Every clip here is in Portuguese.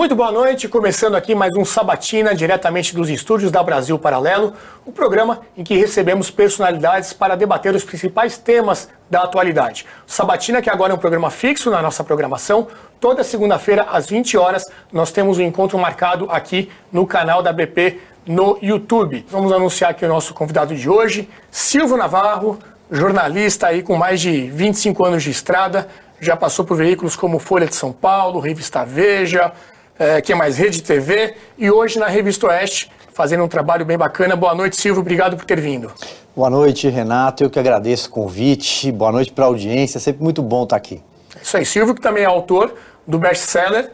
Muito boa noite, começando aqui mais um Sabatina, diretamente dos estúdios da Brasil Paralelo, o um programa em que recebemos personalidades para debater os principais temas da atualidade. Sabatina, que agora é um programa fixo na nossa programação, toda segunda-feira às 20 horas nós temos um encontro marcado aqui no canal da BP no YouTube. Vamos anunciar aqui o nosso convidado de hoje, Silvio Navarro, jornalista aí com mais de 25 anos de estrada, já passou por veículos como Folha de São Paulo, Revista Veja, é, que é mais Rede TV, e hoje na Revista Oeste, fazendo um trabalho bem bacana. Boa noite, Silvio, obrigado por ter vindo. Boa noite, Renato, eu que agradeço o convite, boa noite para a audiência, é sempre muito bom estar aqui. É isso aí, Silvio, que também é autor do best-seller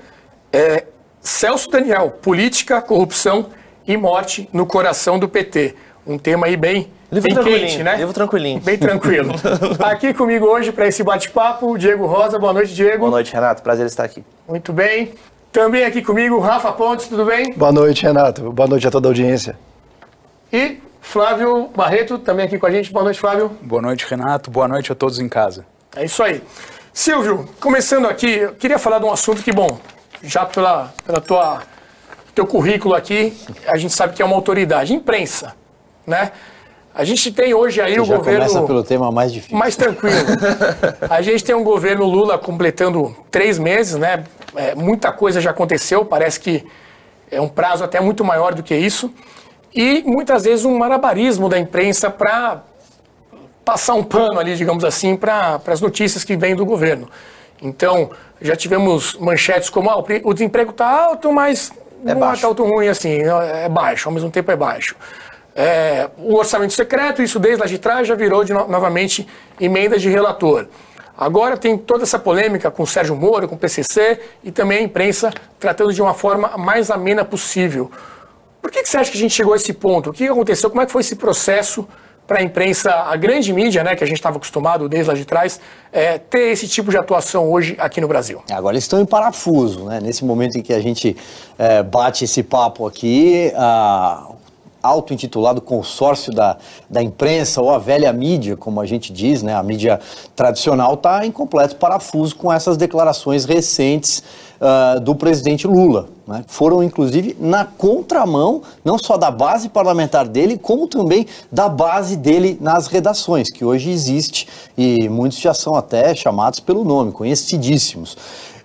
é, Celso Daniel, Política, Corrupção e Morte no Coração do PT. Um tema aí bem Livro bem quente, né? Livro tranquilinho. Bem tranquilo. aqui comigo hoje para esse bate-papo, o Diego Rosa. Boa noite, Diego. Boa noite, Renato. Prazer estar aqui. Muito bem. Também aqui comigo, Rafa Pontes, tudo bem? Boa noite, Renato. Boa noite a toda a audiência. E Flávio Barreto, também aqui com a gente. Boa noite, Flávio. Boa noite, Renato. Boa noite a todos em casa. É isso aí. Silvio, começando aqui, eu queria falar de um assunto que, bom, já pela, pela tua teu currículo aqui, a gente sabe que é uma autoridade, imprensa, né? A gente tem hoje aí Você o já governo. Começa pelo tema mais difícil. Mais tranquilo. a gente tem um governo Lula completando três meses, né? É, muita coisa já aconteceu, parece que é um prazo até muito maior do que isso. E muitas vezes um marabarismo da imprensa para passar um pano ali, digamos assim, para as notícias que vêm do governo. Então, já tivemos manchetes como ah, o desemprego está alto, mas é não está alto ruim assim, é baixo, ao mesmo tempo é baixo. É, o orçamento secreto, isso desde lá de trás já virou de no, novamente emenda de relator. Agora tem toda essa polêmica com o Sérgio Moro, com o PCC e também a imprensa tratando de uma forma mais amena possível. Por que, que você acha que a gente chegou a esse ponto? O que aconteceu? Como é que foi esse processo para a imprensa, a grande mídia, né, que a gente estava acostumado desde lá de trás, é, ter esse tipo de atuação hoje aqui no Brasil? Agora eles estão em parafuso, né? Nesse momento em que a gente é, bate esse papo aqui, a, auto-intitulado consórcio da, da imprensa ou a velha mídia, como a gente diz, né? A mídia tradicional está em completo parafuso com essas declarações recentes uh, do presidente Lula. Né? Foram, inclusive, na contramão, não só da base parlamentar dele, como também da base dele nas redações, que hoje existe e muitos já são até chamados pelo nome, conhecidíssimos.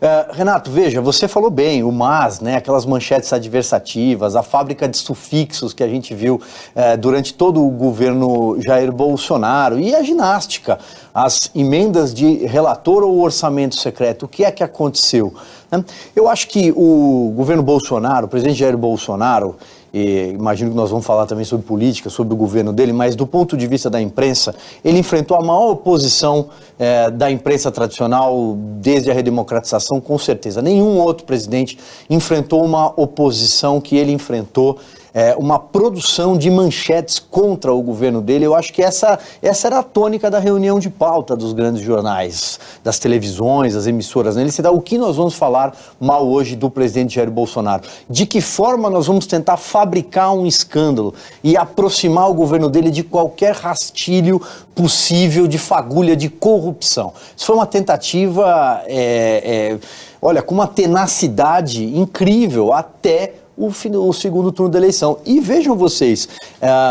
Uh, Renato, veja, você falou bem, o MAS, né, aquelas manchetes adversativas, a fábrica de sufixos que a gente viu uh, durante todo o governo Jair Bolsonaro e a ginástica, as emendas de relator ou orçamento secreto, o que é que aconteceu? Né? Eu acho que o governo Bolsonaro, o presidente Jair Bolsonaro, e imagino que nós vamos falar também sobre política, sobre o governo dele, mas do ponto de vista da imprensa, ele enfrentou a maior oposição é, da imprensa tradicional desde a redemocratização, com certeza. Nenhum outro presidente enfrentou uma oposição que ele enfrentou é, uma produção de manchetes contra o governo dele. Eu acho que essa, essa era a tônica da reunião de pauta dos grandes jornais, das televisões, das emissoras. Né? Ele se dá o que nós vamos falar mal hoje do presidente Jair Bolsonaro. De que forma nós vamos tentar fabricar um escândalo e aproximar o governo dele de qualquer rastilho possível de fagulha de corrupção. Isso foi uma tentativa, é, é, olha, com uma tenacidade incrível até o, o, segundo turno da eleição. E vejam vocês,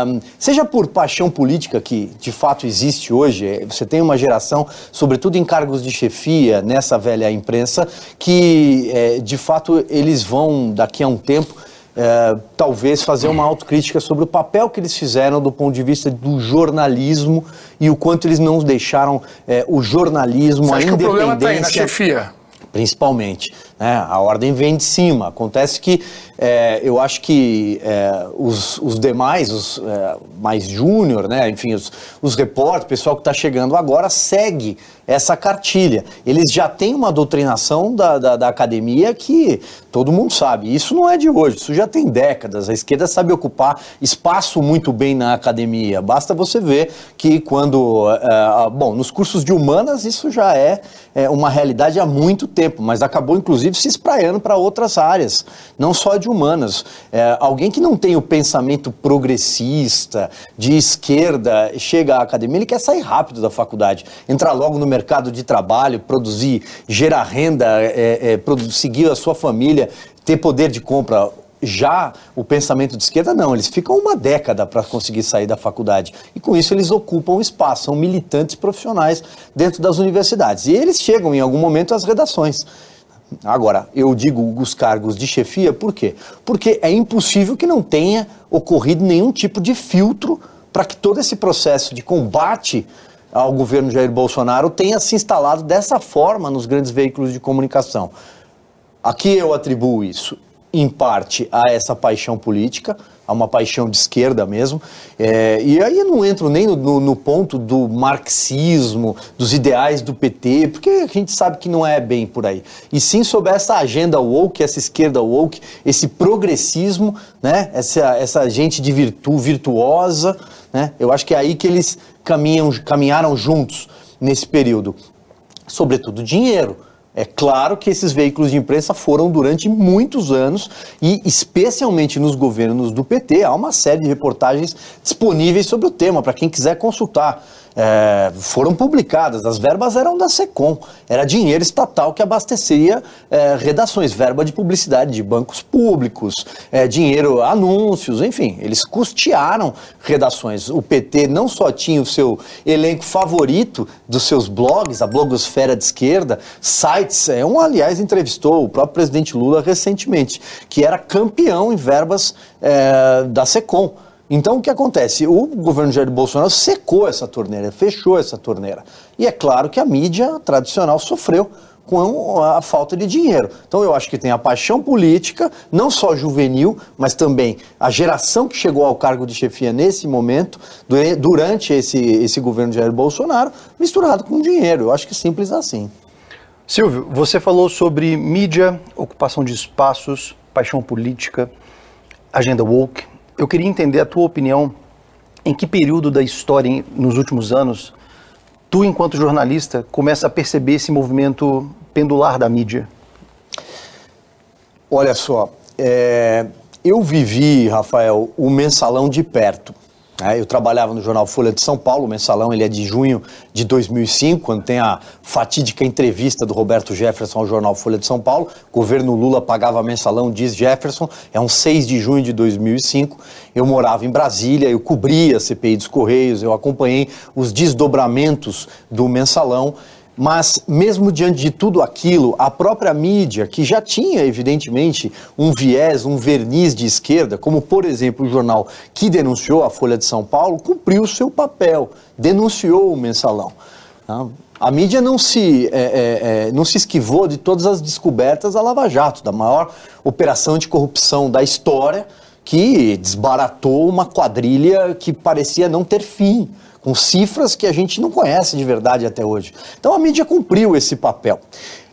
um, seja por paixão política que de fato existe hoje, é, você tem uma geração, sobretudo em cargos de chefia, nessa velha imprensa, que é, de fato eles vão, daqui a um tempo, é, talvez fazer uma autocrítica sobre o papel que eles fizeram do ponto de vista do jornalismo e o quanto eles não deixaram é, o jornalismo, Você a acha independência. Que o problema está aí na chefia principalmente. Né? A ordem vem de cima. Acontece que é, eu acho que é, os, os, demais, os é, mais júnior, né? enfim, os, os repórteres, o pessoal que está chegando agora, segue essa cartilha. Eles já têm uma doutrinação da, da, da, academia que todo mundo sabe. Isso não é de hoje, isso já tem décadas. A esquerda sabe ocupar espaço muito bem na academia. Basta você ver que quando. É, bom, nos cursos de humanas isso já é, é uma realidade há muito tempo, mas acabou inclusive se espraiando para outras áreas, não só de humanas. É, alguém que não tem o pensamento progressista, de esquerda, chega à academia, ele quer sair rápido da faculdade, entrar logo no mercado mercado de trabalho, produzir, gerar renda, é, é, seguir a sua família, ter poder de compra. Já o pensamento de esquerda, não, eles ficam uma década para conseguir sair da faculdade. E com isso eles ocupam espaço, são militantes profissionais dentro das universidades. E eles chegam em algum momento às redações. Agora, eu digo os cargos de chefia, por quê? Porque é impossível que não tenha ocorrido nenhum tipo de filtro para que todo esse processo de combate ao governo Jair Bolsonaro tenha se instalado dessa forma nos grandes veículos de comunicação. Aqui eu atribuo isso, em parte, a essa paixão política, a uma paixão de esquerda mesmo. É, e aí eu não entro nem no, no, ponto do marxismo, dos ideais do PT, porque a gente sabe que não é bem por aí. E sim sobre essa agenda woke, essa esquerda woke, esse progressismo, né? essa, essa gente de virtu, virtuosa. Né? Eu acho que é aí que eles caminham, caminharam juntos nesse período. Sobretudo dinheiro. É claro que esses veículos de imprensa foram durante muitos anos e, especialmente nos governos do PT, há uma série de reportagens disponíveis sobre o tema para quem quiser consultar é, foram publicadas. As verbas eram da SECOM, era dinheiro estatal que abastecia é, redações, verba de publicidade de bancos públicos, é, dinheiro, anúncios, enfim, eles custearam redações. O PT não só tinha o seu elenco favorito dos seus blogs, a blogosfera de esquerda, sites, é, um, aliás, entrevistou o próprio presidente Lula recentemente, que era campeão em verbas é, da SECOM. Então o que acontece? O governo Jair Bolsonaro secou essa torneira, fechou essa torneira. E é claro que a mídia tradicional sofreu com a falta de dinheiro. Então eu acho que tem a paixão política, não só juvenil, mas também a geração que chegou ao cargo de chefia nesse momento, durante esse, esse governo Jair Bolsonaro, misturado com dinheiro. Eu acho que é simples assim. Silvio, você falou sobre mídia, ocupação de espaços, paixão política, agenda woke. Eu queria entender a tua opinião em que período da história, nos últimos anos, tu, enquanto jornalista, começa a perceber esse movimento pendular da mídia? Olha só, é, eu vivi, Rafael, o mensalão de perto. É, eu trabalhava no jornal Folha de São Paulo, o mensalão ele é de junho de 2005, quando tem a fatídica entrevista do Roberto Jefferson ao jornal Folha de São Paulo. Governo Lula pagava mensalão, diz Jefferson, é um 6 de junho de 2005. Eu morava em Brasília, eu cobria a CPI dos Correios, eu acompanhei os desdobramentos do mensalão. Mas, mesmo diante de tudo aquilo, a própria mídia, que já tinha, evidentemente, um viés, um verniz de esquerda, como, por exemplo, o jornal que denunciou a Folha de São Paulo, cumpriu o seu papel, denunciou o mensalão. Tá? A mídia não se, é, é, é, não se esquivou de todas as descobertas da Lava Jato, da maior operação de corrupção da história, que desbaratou uma quadrilha que parecia não ter fim com cifras que a gente não conhece de verdade até hoje. Então a mídia cumpriu esse papel.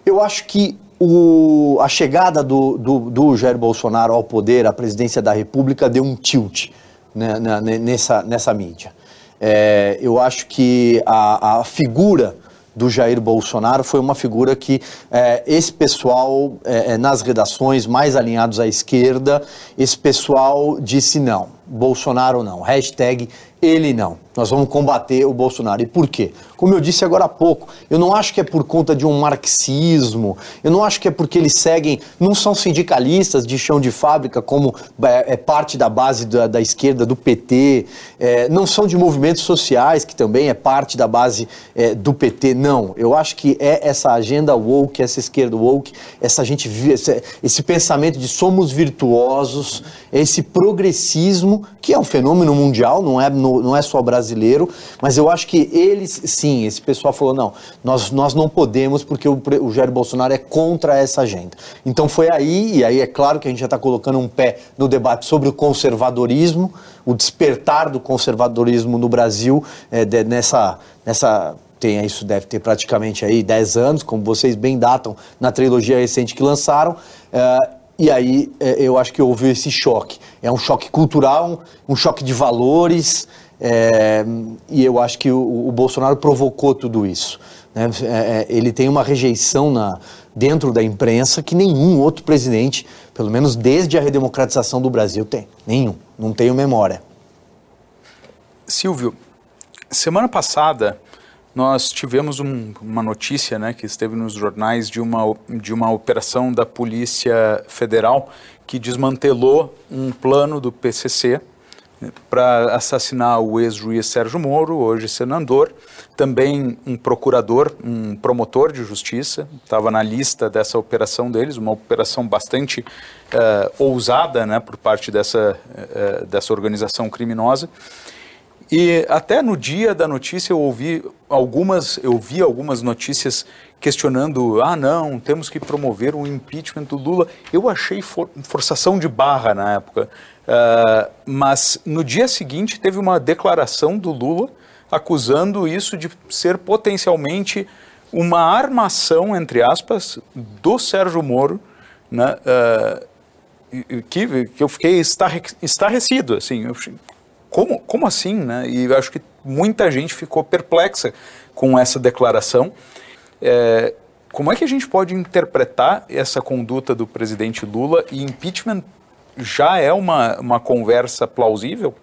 Eu acho que o, a chegada do, do, do, Jair Bolsonaro ao poder, à presidência da República, deu um tilt né, nessa, nessa mídia. É, eu acho que a, a figura do Jair Bolsonaro foi uma figura que é, esse pessoal é, é nas redações mais alinhados à esquerda, esse pessoal disse não, Bolsonaro não, hashtag ele não. Nós vamos combater o Bolsonaro. E por quê? Como eu disse agora há pouco, eu não acho que é por conta de um marxismo, eu não acho que é porque eles seguem, não são sindicalistas de chão de fábrica, como é, é parte da base da, da esquerda, do PT, é, não são de movimentos sociais, que também é parte da base é, do PT, não. Eu acho que é essa agenda woke, essa esquerda woke, essa gente, esse, esse pensamento de somos virtuosos, esse progressismo, que é um fenômeno mundial, não é, não é só brasileiro brasileiro, mas eu acho que eles, sim, esse pessoal falou, não, nós, nós não podemos porque o, o Jair Bolsonaro é contra essa agenda. Então foi aí, e aí é claro que a gente já está colocando um pé no debate sobre o conservadorismo, o despertar do conservadorismo no Brasil, é, de, nessa, nessa tem isso deve ter praticamente aí 10 anos, como vocês bem datam na trilogia recente que lançaram. Uh, e aí é, eu acho que houve esse choque. É um choque cultural, um choque de valores, é, e eu acho que o, o, Bolsonaro provocou tudo isso. Né? É, é, ele tem uma rejeição na, dentro da imprensa que nenhum outro presidente, pelo menos desde a redemocratização do Brasil, tem. Nenhum. Não tenho memória. Silvio, semana passada nós tivemos um, uma notícia né, que esteve nos jornais de uma, de uma operação da Polícia Federal que desmantelou um plano do PCC para assassinar o ex-juiz Sérgio Moro, hoje senador, também um procurador, um promotor de justiça, estava na lista dessa operação deles, uma operação bastante uh, ousada né, por parte dessa, uh, dessa organização criminosa. E até no dia da notícia eu ouvi algumas, eu vi algumas notícias questionando, ah não, temos que promover o impeachment do Lula. Eu achei for, forçação de barra na época. Uh, mas no dia seguinte teve uma declaração do Lula acusando isso de ser potencialmente uma armação, entre aspas, do Sérgio Moro, né, uh, que, que eu fiquei estarrecido, assim, eu, como, como assim, né? E acho que muita gente ficou perplexa com essa declaração. É, como é que a gente pode interpretar essa conduta do presidente Lula e impeachment já é uma, uma conversa plausível?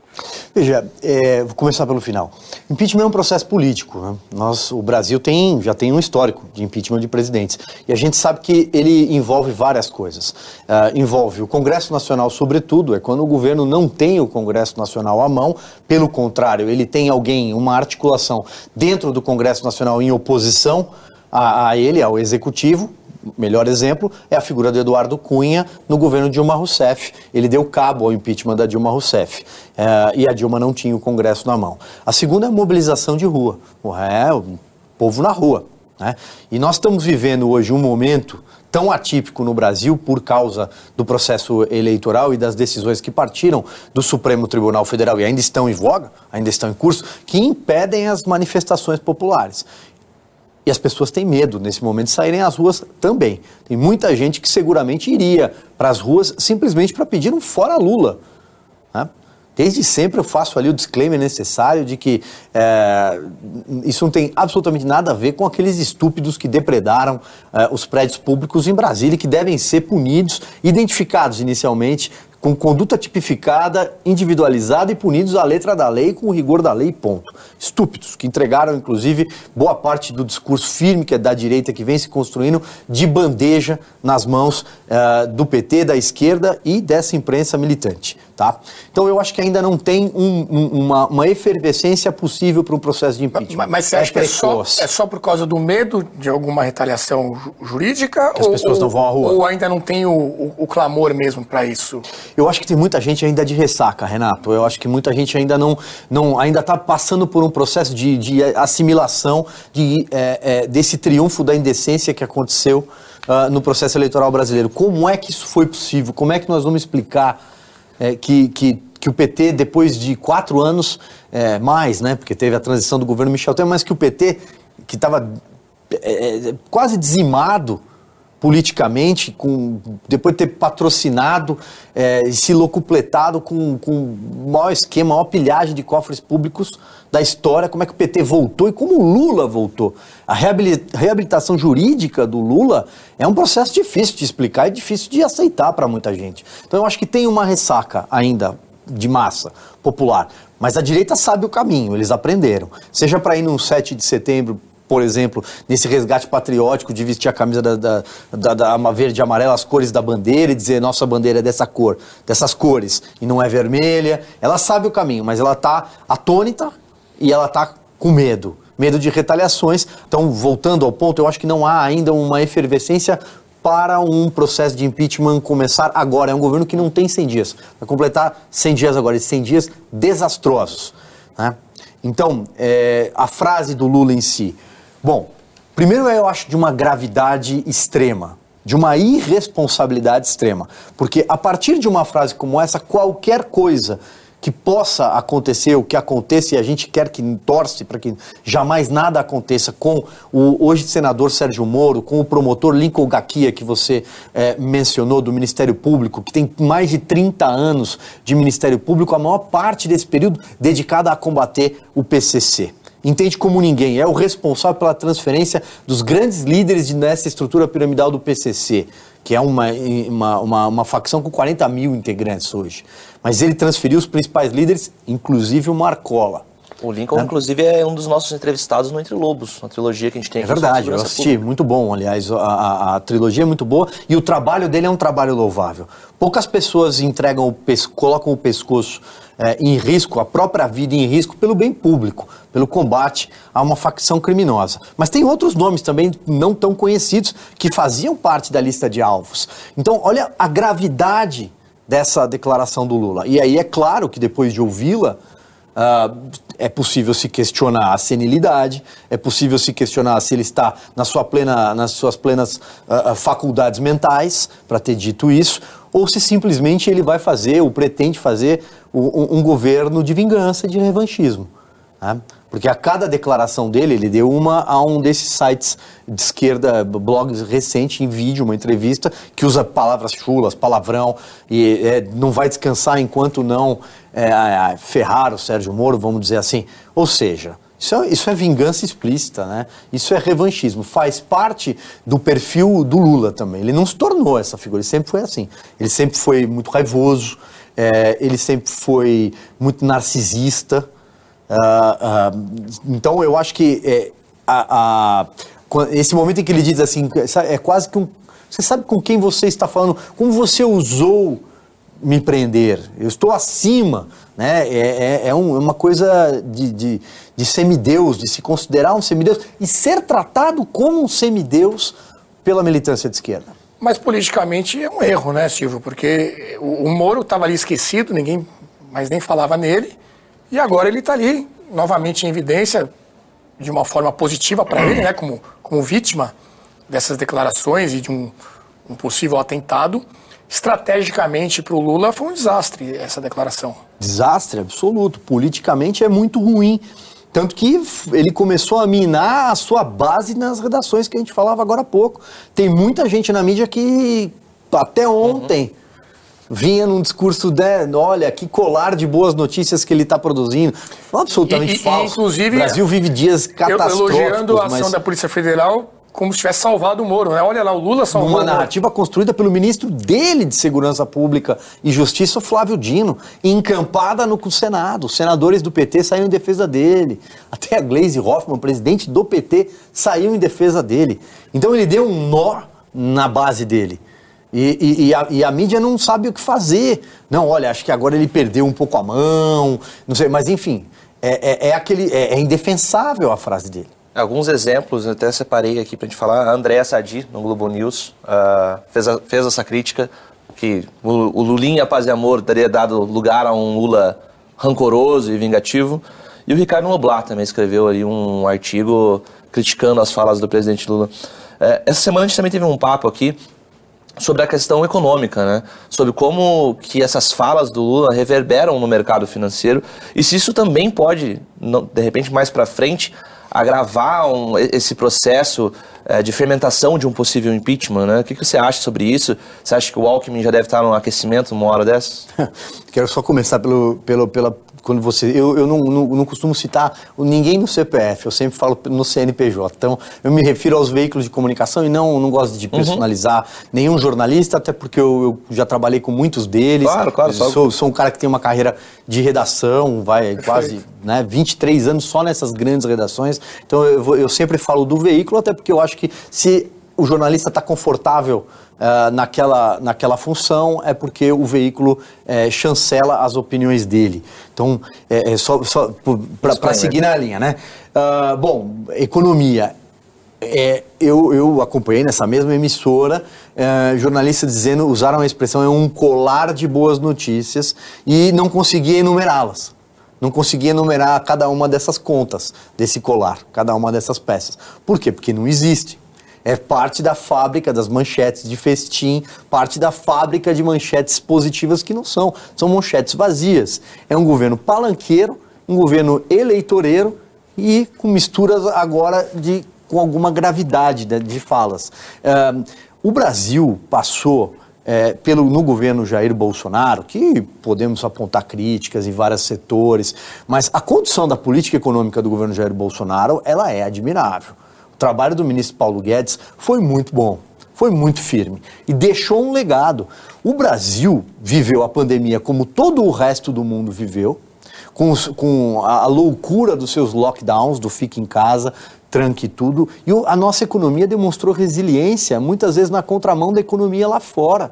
Veja, é, vou começar pelo final. Impeachment é um processo político. Né? Nós, o Brasil tem, já tem um histórico de impeachment de presidentes. E a gente sabe que ele envolve várias coisas. Uh, envolve o Congresso Nacional, sobretudo, é quando o governo não tem o Congresso Nacional à mão. Pelo contrário, ele tem alguém, uma articulação dentro do Congresso Nacional em oposição a, a ele, ao Executivo, melhor exemplo é a figura do Eduardo Cunha no governo Dilma Rousseff. Ele deu cabo ao impeachment da Dilma Rousseff é, e a Dilma não tinha o Congresso na mão. A segunda é a mobilização de rua, é o povo na rua. Né? E nós estamos vivendo hoje um momento tão atípico no Brasil por causa do processo eleitoral e das decisões que partiram do Supremo Tribunal Federal e ainda estão em voga, ainda estão em curso, que impedem as manifestações populares. E as pessoas têm medo nesse momento de saírem às ruas também. Tem muita gente que seguramente iria para as ruas simplesmente para pedir um fora Lula. Né? Desde sempre eu faço ali o disclaimer necessário de que é, isso não tem absolutamente nada a ver com aqueles estúpidos que depredaram é, os prédios públicos em Brasília e que devem ser punidos, identificados inicialmente com conduta tipificada, individualizada e punidos à letra da lei com o rigor da lei, ponto. Estúpidos, que entregaram, inclusive, boa parte do discurso firme que é da direita que vem se construindo de bandeja nas mãos uh, do PT, da esquerda e dessa imprensa militante. Tá? Então eu acho que ainda não tem um, um, uma, uma, efervescência possível para um processo de impeachment. Mas, mas você acha é que é só, é só, por causa do medo de alguma retaliação jurídica? Que ou, as pessoas não vão à rua? Ou ainda não tem o, o, o clamor mesmo para isso? Eu acho que tem muita gente ainda de ressaca, Renato. Eu acho que muita gente ainda não, não ainda está passando por um processo de, de assimilação de, é, é, desse triunfo da indecência que aconteceu uh, no processo eleitoral brasileiro. Como é que isso foi possível? Como é que nós vamos explicar é, que, que, que o PT, depois de quatro anos, é, mais, né, porque teve a transição do governo Michel Temer, mas que o PT, que estava é, é, quase dizimado politicamente, com, depois de ter patrocinado é, e se locupletado com, com o maior esquema, a maior pilhagem de cofres públicos da história, como é que o PT voltou e como o Lula voltou. A reabilitação jurídica do Lula é um processo difícil de explicar e difícil de aceitar para muita gente. Então eu acho que tem uma ressaca ainda de massa popular. Mas a direita sabe o caminho, eles aprenderam. Seja para ir no 7 de setembro por exemplo, nesse resgate patriótico de vestir a camisa da, da, da, da verde e amarela, as cores da bandeira e dizer nossa bandeira é dessa cor, dessas cores, e não é vermelha. Ela sabe o caminho, mas ela está atônita e ela está com medo medo de retaliações. Então, voltando ao ponto, eu acho que não há ainda uma efervescência para um processo de impeachment começar agora. É um governo que não tem 100 dias. Vai completar 100 dias agora, esses 100 dias desastrosos. Né? Então, é, a frase do Lula em si, Bom, primeiro eu acho de uma gravidade extrema, de uma irresponsabilidade extrema, porque a partir de uma frase como essa, qualquer coisa que possa acontecer, o que aconteça, e a gente quer que torce para que jamais nada aconteça com o hoje senador Sérgio Moro, com o promotor Lincoln Gaquia, que você é, mencionou, do Ministério Público, que tem mais de 30 anos de Ministério Público, a maior parte desse período dedicada a combater o PCC entende como ninguém, é o responsável pela transferência dos grandes líderes nessa estrutura piramidal do PCC, que é uma, uma, uma, uma facção com 40 mil integrantes hoje. Mas ele transferiu os principais líderes, inclusive o Marcola O Lincoln, né? inclusive, é um dos nossos entrevistados no Entre Lobos, uma trilogia que a gente tem aqui. É verdade, eu assisti, pública. muito bom, aliás, a, a, a, trilogia é muito boa e o trabalho dele é um trabalho louvável. Poucas pessoas entregam o colocam o pescoço é, em risco, a própria vida em risco, pelo bem público, pelo combate a uma facção criminosa. Mas tem outros nomes também não tão conhecidos que faziam parte da lista de alvos. Então, olha a gravidade dessa declaração do Lula. E aí é claro que depois de ouvi-la, uh, é possível se questionar a senilidade, é possível se questionar se ele está na sua plena, nas suas plenas uh, faculdades mentais para ter dito isso, ou se simplesmente ele vai fazer, ou pretende fazer, um, um governo de vingança, de revanchismo. Né? Porque a cada declaração dele, ele deu uma a um desses sites de esquerda, blogs recente, em vídeo, uma entrevista, que usa palavras chulas, palavrão, e é, não vai descansar enquanto não é, ferrar o Sérgio Moro, vamos dizer assim. Ou seja, isso é, isso é, vingança explícita, né? Isso é revanchismo. Faz parte do perfil do Lula também. Ele não se tornou essa figura, ele sempre foi assim. Ele sempre foi muito raivoso, é, ele sempre foi muito narcisista, Uh, uh, então eu acho que é, a, a, esse momento em que ele diz assim, é quase que um. Você sabe com quem você está falando, como você usou me prender, eu estou acima, né? É, é, é um, é uma coisa de, de, de semideus, de se considerar um semideus e ser tratado como um semideus pela militância de esquerda. Mas politicamente é um erro, né, Silvio? Porque o, o Moro estava ali esquecido, ninguém mais nem falava nele. E agora ele está ali, novamente em evidência, de uma forma positiva para ele, né, como, como vítima dessas declarações e de um, um possível atentado. Estrategicamente para o Lula foi um desastre essa declaração. Desastre absoluto. Politicamente é muito ruim. Tanto que ele começou a minar a sua base nas redações que a gente falava agora há pouco. Tem muita gente na mídia que até ontem. Uhum vinha num discurso de, olha, que colar de boas notícias que ele está produzindo. Absolutamente e, falso. E, inclusive, o Brasil vive dias catastróficos. Elogiando a ação mas... da Polícia Federal como se tivesse salvado o Moro, né? Olha lá, o Lula salvou Uma narrativa construída pelo ministro dele de Segurança Pública e Justiça, Flávio Dino, encampada no Senado. Os senadores do PT saíram em defesa dele. Até a Gleisi Hoffmann, presidente do PT, saiu em defesa dele. Então ele deu um nó na base dele. E, e, e, a, e, a, mídia não sabe o que fazer. Não, olha, acho que agora ele perdeu um pouco a mão, não sei, mas enfim, é, é, é aquele, é, é, indefensável a frase dele. Alguns exemplos, eu até separei aqui para a gente falar. A Andréa Sadi, no Globo News, uh, fez, a, fez essa crítica que o, o Lulinha Paz e Amor teria dado lugar a um Lula rancoroso e vingativo. E o Ricardo Noblat também escreveu ali um artigo criticando as falas do presidente Lula. É, essa semana a gente também teve um papo aqui sobre a questão econômica, né? Sobre como que essas falas do Lula reverberam no mercado financeiro e se isso também pode, de repente, mais para frente, agravar um, esse processo é, de fermentação de um possível impeachment, né? O que, que, você acha sobre isso? Você acha que o Alckmin já deve estar no aquecimento uma hora dessa? Quero só começar pelo, pelo, pela quando você. Eu, eu não, não, não, costumo citar ninguém no CPF, eu sempre falo no CNPJ. Então, eu me refiro aos veículos de comunicação e não, não gosto de uhum. personalizar uhum. nenhum jornalista, até porque eu, eu, já trabalhei com muitos deles. Claro, claro. Sou, sou um cara que tem uma carreira de redação, vai Perfeito. quase né, 23 anos só nessas grandes redações. Então, eu, eu sempre falo do veículo, até porque eu acho que se o jornalista está confortável uh, naquela, naquela função, é porque o veículo uh, chancela as opiniões dele. Então, é, é só, só para seguir na linha, né? Uh, bom, economia. É, eu, eu acompanhei nessa mesma emissora é, jornalistas dizendo, usaram a expressão, é um colar de boas notícias e não conseguia enumerá-las. Não conseguia enumerar cada uma dessas contas, desse colar, cada uma dessas peças. Por quê? Porque não existe é parte da fábrica das manchetes de festim, parte da fábrica de manchetes positivas que não são, são manchetes vazias. É um governo palanqueiro, um governo eleitoreiro e com misturas agora de com alguma gravidade de, de falas. Uh, o Brasil passou é, pelo, no governo Jair Bolsonaro, que podemos apontar críticas em vários setores, mas a condição da política econômica do governo Jair Bolsonaro ela é admirável. O trabalho do ministro Paulo Guedes foi muito bom, foi muito firme e deixou um legado. O Brasil viveu a pandemia como todo o resto do mundo viveu, com, os- com a, loucura dos seus lockdowns, do fique em casa, tranque tudo. E a nossa economia demonstrou resiliência, muitas vezes na contramão da economia lá fora.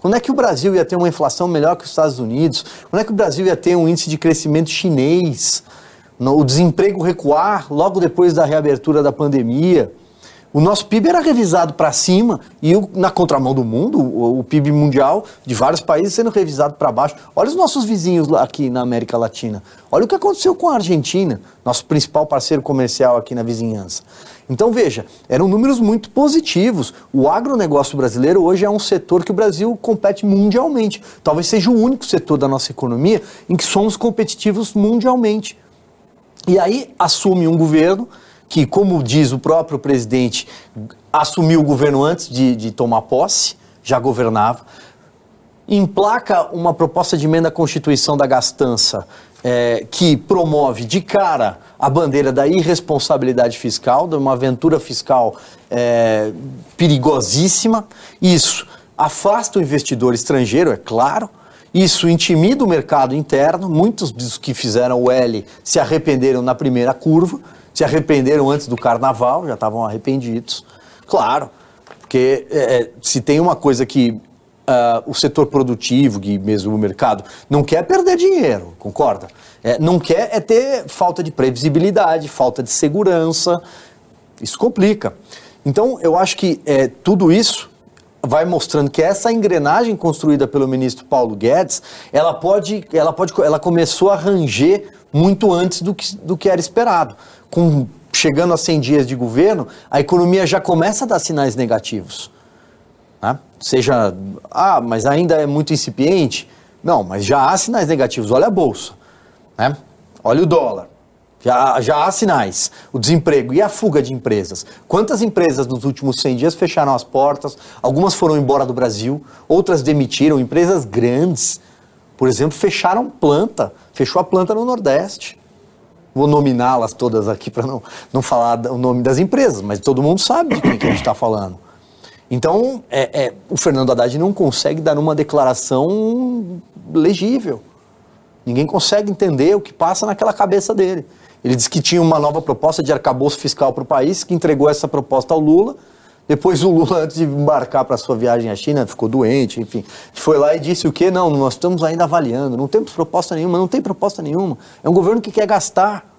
Quando é que o Brasil ia ter uma inflação melhor que os Estados Unidos? Quando é que o Brasil ia ter um índice de crescimento chinês? O desemprego recuar logo depois da reabertura da pandemia? O nosso PIB era revisado para cima e o- na contramão do mundo, o, o PIB mundial de vários países sendo revisado para baixo. Olha os nossos vizinhos aqui na América Latina. Olha o que aconteceu com a Argentina, nosso principal parceiro comercial aqui na vizinhança. Então veja, eram números muito positivos. O agronegócio brasileiro hoje é um setor que o Brasil compete mundialmente. Talvez seja o único setor da nossa economia em que somos competitivos mundialmente. E aí assume um governo que, como diz o próprio presidente, assumiu o governo antes de, de tomar posse, já governava, emplaca uma proposta de emenda à Constituição da gastança eh, que promove de cara a bandeira da irresponsabilidade fiscal, de uma aventura fiscal eh, perigosíssima. Isso afasta o investidor estrangeiro, é claro. Isso intimida o mercado interno. Muitos dos que fizeram o L se arrependeram na primeira curva, se arrependeram antes do carnaval, já estavam arrependidos. Claro, porque é, se tem uma coisa que ah, o setor produtivo, e mesmo o mercado, não quer perder dinheiro, concorda? É, não quer é ter falta de previsibilidade, falta de segurança. Isso complica. Então, eu acho que é, tudo isso vai mostrando que essa engrenagem construída pelo ministro Paulo Guedes, ela pode, ela pode, ela começou a ranger muito antes do que, do que era esperado. Com chegando a 100 dias de governo, a economia já começa a dar sinais negativos. né? Seja, ah, mas ainda é muito incipiente. Não, mas já há sinais negativos. Olha a bolsa, né? Olha o dólar. Já, já há sinais. O desemprego e a fuga de empresas. Quantas empresas nos últimos 100 dias fecharam as portas? Algumas foram embora do Brasil, outras demitiram. Empresas grandes, por exemplo, fecharam planta. Fechou a planta no Nordeste. Vou nominá-las todas aqui para não, não falar o nome das empresas, mas todo mundo sabe de quem que a gente está falando. Então, é, é, o Fernando Haddad não consegue dar uma declaração legível. Ninguém consegue entender o que passa naquela cabeça dele. Ele disse que tinha uma nova proposta de arcabouço fiscal para o país, que entregou essa proposta ao Lula. Depois o Lula, antes de embarcar para sua viagem à China, ficou doente, enfim. Foi lá e disse o quê? Não, nós estamos ainda avaliando, não temos proposta nenhuma, não tem proposta nenhuma. É um governo que quer gastar.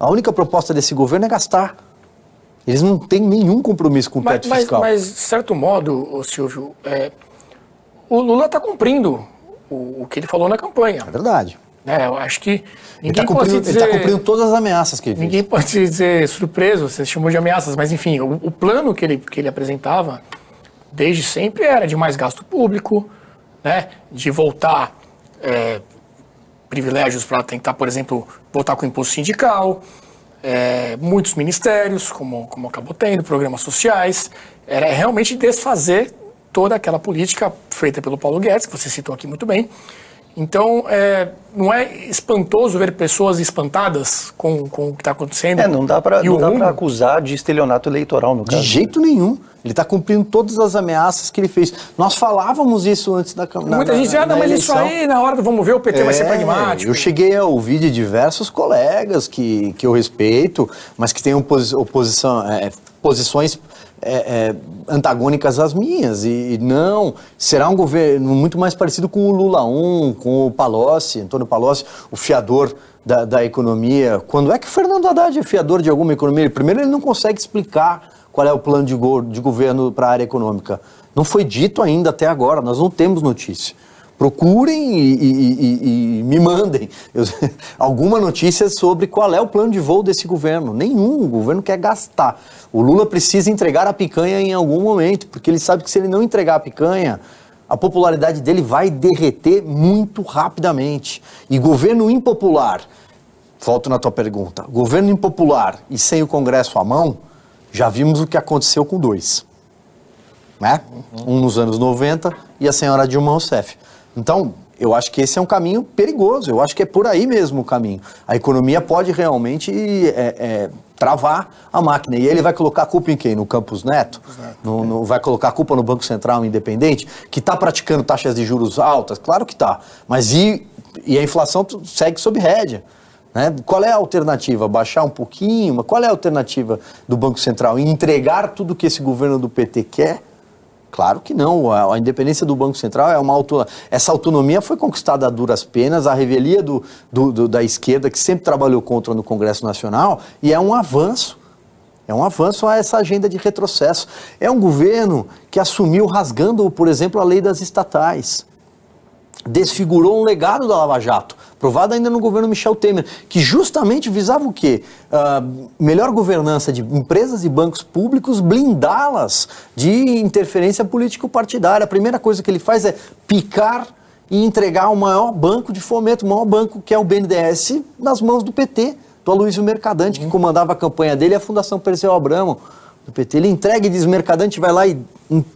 A única proposta desse governo é gastar. Eles não têm nenhum compromisso com o teto mas, fiscal. mas, de certo modo, Silvio, é, o Lula está cumprindo o, o que ele falou na campanha. É verdade. Né? eu acho que Ele ninguém está pode cumprindo, se ele tá dizer... cumprindo todas as ameaças que ele fez. Ninguém pode se dizer surpreso, você chamou de ameaças, mas enfim, o, o plano que ele, que ele apresentava desde sempre era de mais gasto público, né, de voltar é, privilégios para tentar, por exemplo, voltar com o imposto sindical, é, muitos ministérios, como, como acabou tendo, programas sociais, era realmente desfazer toda aquela política feita pelo Paulo Guedes, que você citou aqui muito bem. Então, é, não é espantoso ver pessoas espantadas com, com o que está acontecendo? É, não dá para acusar de estelionato eleitoral no De caso. jeito nenhum. Ele está cumprindo todas as ameaças que ele fez. Nós falávamos isso antes da campanha. Muita gente diz, ah, mas isso aí, na hora do vamos ver, o PT vai ser É, pragmático. Eu cheguei a ouvir de diversos colegas que, que eu respeito, mas que têm oposi oposição, é, posições é, é, antagônicas às minhas. E, e não, será um governo muito mais parecido com o Lula 1, com o Palocci, Antônio Palocci, o fiador da, da economia. Quando é que o Fernando Haddad é fiador de alguma economia? Primeiro, ele não consegue explicar qual é o plano de, go de governo para a área econômica. Não foi dito ainda até agora, nós não temos notícia. Procurem e, e- e- e me mandem eu- alguma notícia sobre qual é o plano de voo desse governo. Nenhum, o governo quer gastar. O Lula precisa entregar a picanha em algum momento, porque ele sabe que se ele não entregar a picanha, a popularidade dele vai derreter muito rapidamente. E governo impopular, volto na tua pergunta, governo impopular e sem o Congresso à mão, já vimos o que aconteceu com dois né? Um nos anos 90 e a senhora Dilma Rousseff. Então, eu acho que esse é um caminho perigoso, eu acho que é por aí mesmo o caminho. A economia pode realmente é, é, travar a máquina. E ele vai colocar a culpa em quem? No Campos Neto? No, no- vai colocar a culpa no Banco Central Independente, que está praticando taxas de juros altas? Claro que está. Mas e e a inflação segue sob rédea. Né? Qual é a alternativa? Baixar um pouquinho? Qual é a alternativa do Banco Central? Entregar tudo que esse governo do PT quer? Claro que não. A, independência do Banco Central é uma autonomia. Essa autonomia foi conquistada a duras penas, a revelia do, do, do, da esquerda, que sempre trabalhou contra no Congresso Nacional, e é um avanço. É um avanço a essa agenda de retrocesso. É um governo que assumiu rasgando, por exemplo, a lei das estatais. Desfigurou um legado da Lava Jato aprovada ainda no governo Michel Temer, que justamente visava o quê? Uh, melhor governança de empresas e bancos públicos, blindá-las de interferência político-partidária. A primeira coisa que ele faz é picar e entregar o maior banco de fomento, o maior banco que é o BNDES, nas mãos do PT, do Aloysio Mercadante, que uhum. comandava a campanha dele, e a Fundação Perseu Abramo do PT. Ele entrega e diz, Mercadante vai lá e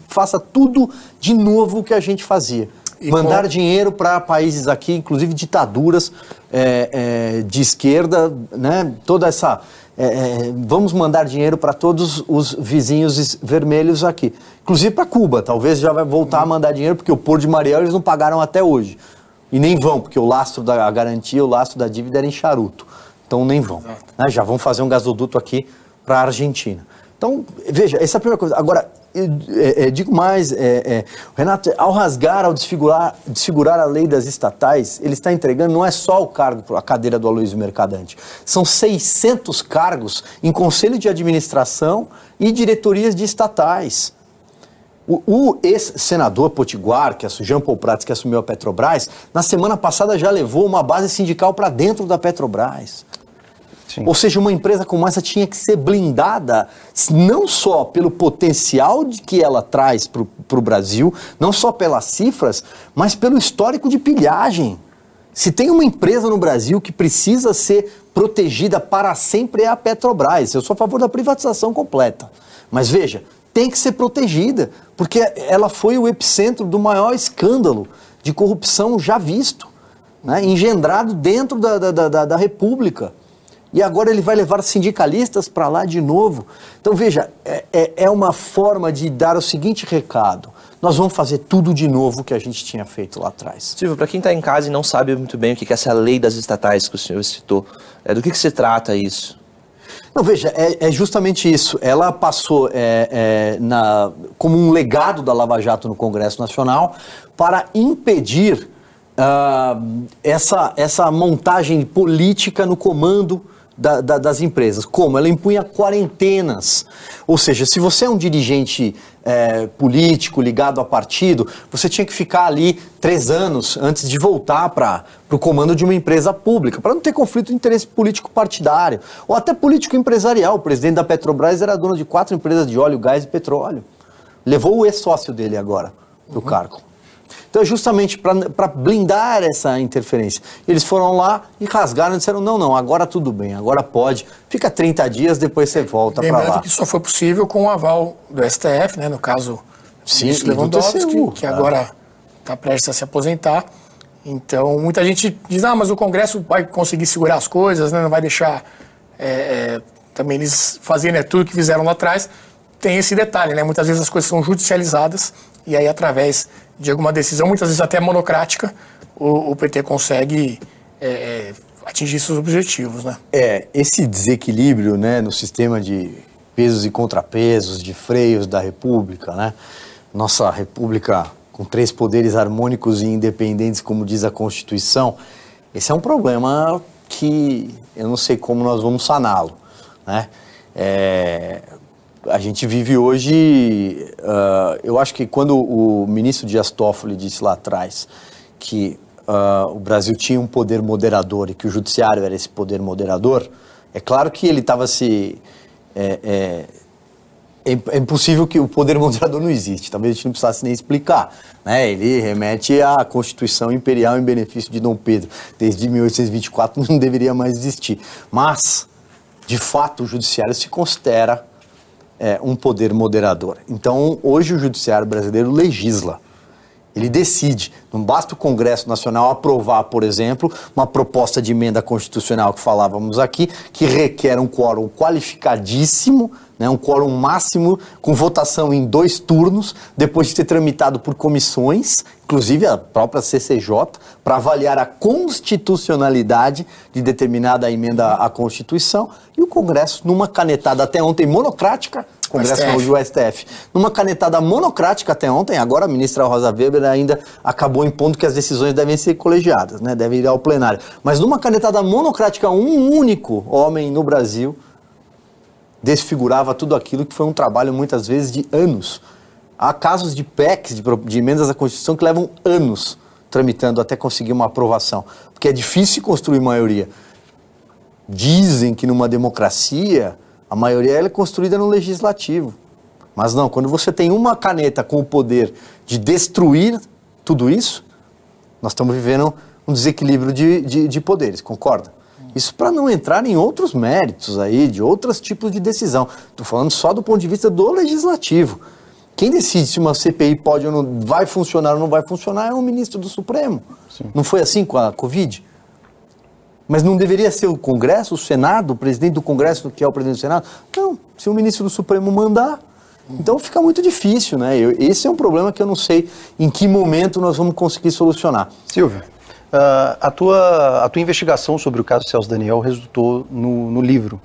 faça tudo de novo o que a gente fazia. E mandar com... dinheiro para países aqui, inclusive ditaduras é, é, de esquerda, né? Toda essa. É, é vamos mandar dinheiro para todos os vizinhos vermelhos aqui. Inclusive para Cuba, talvez já vai voltar a mandar dinheiro, porque o Porto de Mariel eles não pagaram até hoje. E nem vão, porque o lastro da garantia, o lastro da dívida era em charuto. Então nem vão. Né? Já vão fazer um gasoduto aqui para a Argentina. Então, veja, essa é a primeira coisa. Agora, é, é, digo mais, é, é, Renato, ao rasgar, ao desfigurar, desfigurar a lei das estatais, ele está entregando não é só o cargo, a cadeira do Aloysio Mercadante, são 600 cargos em conselho de administração e diretorias de estatais. O, o ex-senador Potiguar, que é Jean Paul Prats, que assumiu a Petrobras, na semana passada já levou uma base sindical para dentro da Petrobras. Sim. Ou seja, uma empresa como essa tinha que ser blindada não só pelo potencial de que ela traz para o Brasil, não só pelas cifras, mas pelo histórico de pilhagem. Se tem uma empresa no Brasil que precisa ser protegida para sempre é a Petrobras. Eu sou a favor da privatização completa. Mas veja, tem que ser protegida, porque ela foi o epicentro do maior escândalo de corrupção já visto, né, engendrado dentro da, da, da, da República e agora ele vai levar sindicalistas para lá de novo. Então, veja, é, é, é, uma forma de dar o seguinte recado: nós vamos fazer tudo de novo que a gente tinha feito lá atrás. Silvio, para quem está em casa e não sabe muito bem o que é essa lei das estatais que o senhor citou, é, do que, que se trata isso? Não, veja, é, é justamente isso. Ela passou é, é, na, como um legado da Lava Jato no Congresso Nacional para impedir uh, essa, essa montagem política no comando da, da, das empresas. Como? Ela impunha quarentenas. Ou seja, se você é um dirigente é, político ligado a partido, você tinha que ficar ali três anos antes de voltar para o comando de uma empresa pública, para não ter conflito de interesse político partidário, ou até político empresarial. O presidente da Petrobras era dono de quatro empresas de óleo, gás e petróleo. Levou o ex-sócio dele agora do uhum. cargo. Então é justamente para blindar essa interferência. Eles foram lá e rasgaram e disseram: não, não, agora tudo bem, agora pode. Fica 30 dias, depois você volta para lá. Lembrando que só foi possível com o aval do STF, né, no caso Sim, do Lewandowski, TCU, que agora está prestes a se aposentar. Então, muita gente diz, ah, mas o Congresso vai conseguir segurar as coisas, né, não vai deixar é, é, também eles fazerem né, tudo que fizeram lá atrás. Tem esse detalhe, né? Muitas vezes as coisas são judicializadas e aí, através de alguma decisão, muitas vezes até monocrática, o, o PT consegue é, é, atingir seus objetivos. Né? É, esse desequilíbrio né, no sistema de pesos e contrapesos, de freios da República, né? nossa República com três poderes harmônicos e independentes, como diz a Constituição, esse é um problema que eu não sei como nós vamos saná-lo. Né? É, a gente vive hoje, uh, eu acho que quando o ministro Dias Toffoli disse lá atrás que uh, o Brasil tinha um poder moderador e que o judiciário era esse poder moderador, é claro que ele estava se... É, é, é, é, impossível que o poder moderador não existe, talvez a gente não precisasse nem explicar. Né? Ele remete à Constituição Imperial em benefício de Dom Pedro. Desde 1824 não deveria mais existir. Mas, de fato, o judiciário se considera é, um poder moderador. Então, hoje o judiciário brasileiro legisla. Ele decide. Não basta o Congresso Nacional aprovar, por exemplo, uma proposta de emenda constitucional que falávamos aqui, que requer um quórum qualificadíssimo, né, um quórum máximo, com votação em dois turnos, depois de ter tramitado por comissões, inclusive a própria CCJ, para avaliar a constitucionalidade de determinada emenda à Constituição. E o Congresso, numa canetada até ontem monocrática, Congresso STF. o STF. Numa canetada monocrática até ontem, agora a ministra Rosa Weber ainda acabou impondo que as decisões devem ser colegiadas, né? devem ir ao plenário. Mas numa canetada monocrática, um único homem no Brasil desfigurava tudo aquilo que foi um trabalho muitas vezes de anos. Há casos de PECs, de, de emendas à Constituição, que levam anos tramitando até conseguir uma aprovação, porque é difícil construir maioria. Dizem que numa democracia a maioria é construída no legislativo. Mas não, quando você tem uma caneta com o poder de destruir tudo isso, nós estamos vivendo um desequilíbrio de, de, de poderes, concorda? Isso para não entrar em outros méritos aí, de outros tipos de decisão. Estou falando só do ponto de vista do legislativo. Quem decide se uma CPI pode ou não vai funcionar ou não vai funcionar é o ministro do Supremo. Sim. Não foi assim com a Covid? Mas não deveria ser o Congresso, o Senado, o presidente do Congresso, que é o presidente do Senado? Não, se o ministro do Supremo mandar. Então fica muito difícil, né? Eu, esse é um problema que eu não sei em que momento nós vamos conseguir solucionar. Silvio, uh, a, tua, a tua investigação sobre o caso Celso Daniel resultou no, no livro.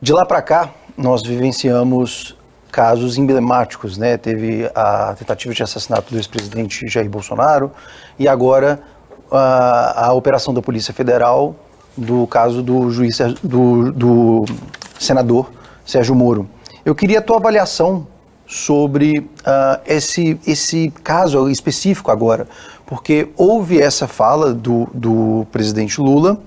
De lá para cá, nós vivenciamos casos emblemáticos, né? Teve a tentativa de assassinato do ex-presidente Jair Bolsonaro e agora a, a operação da Polícia Federal do caso do juiz do, do senador Sérgio Moro. Eu queria a tua avaliação sobre uh, esse, esse caso específico agora, porque houve essa fala do, do presidente Lula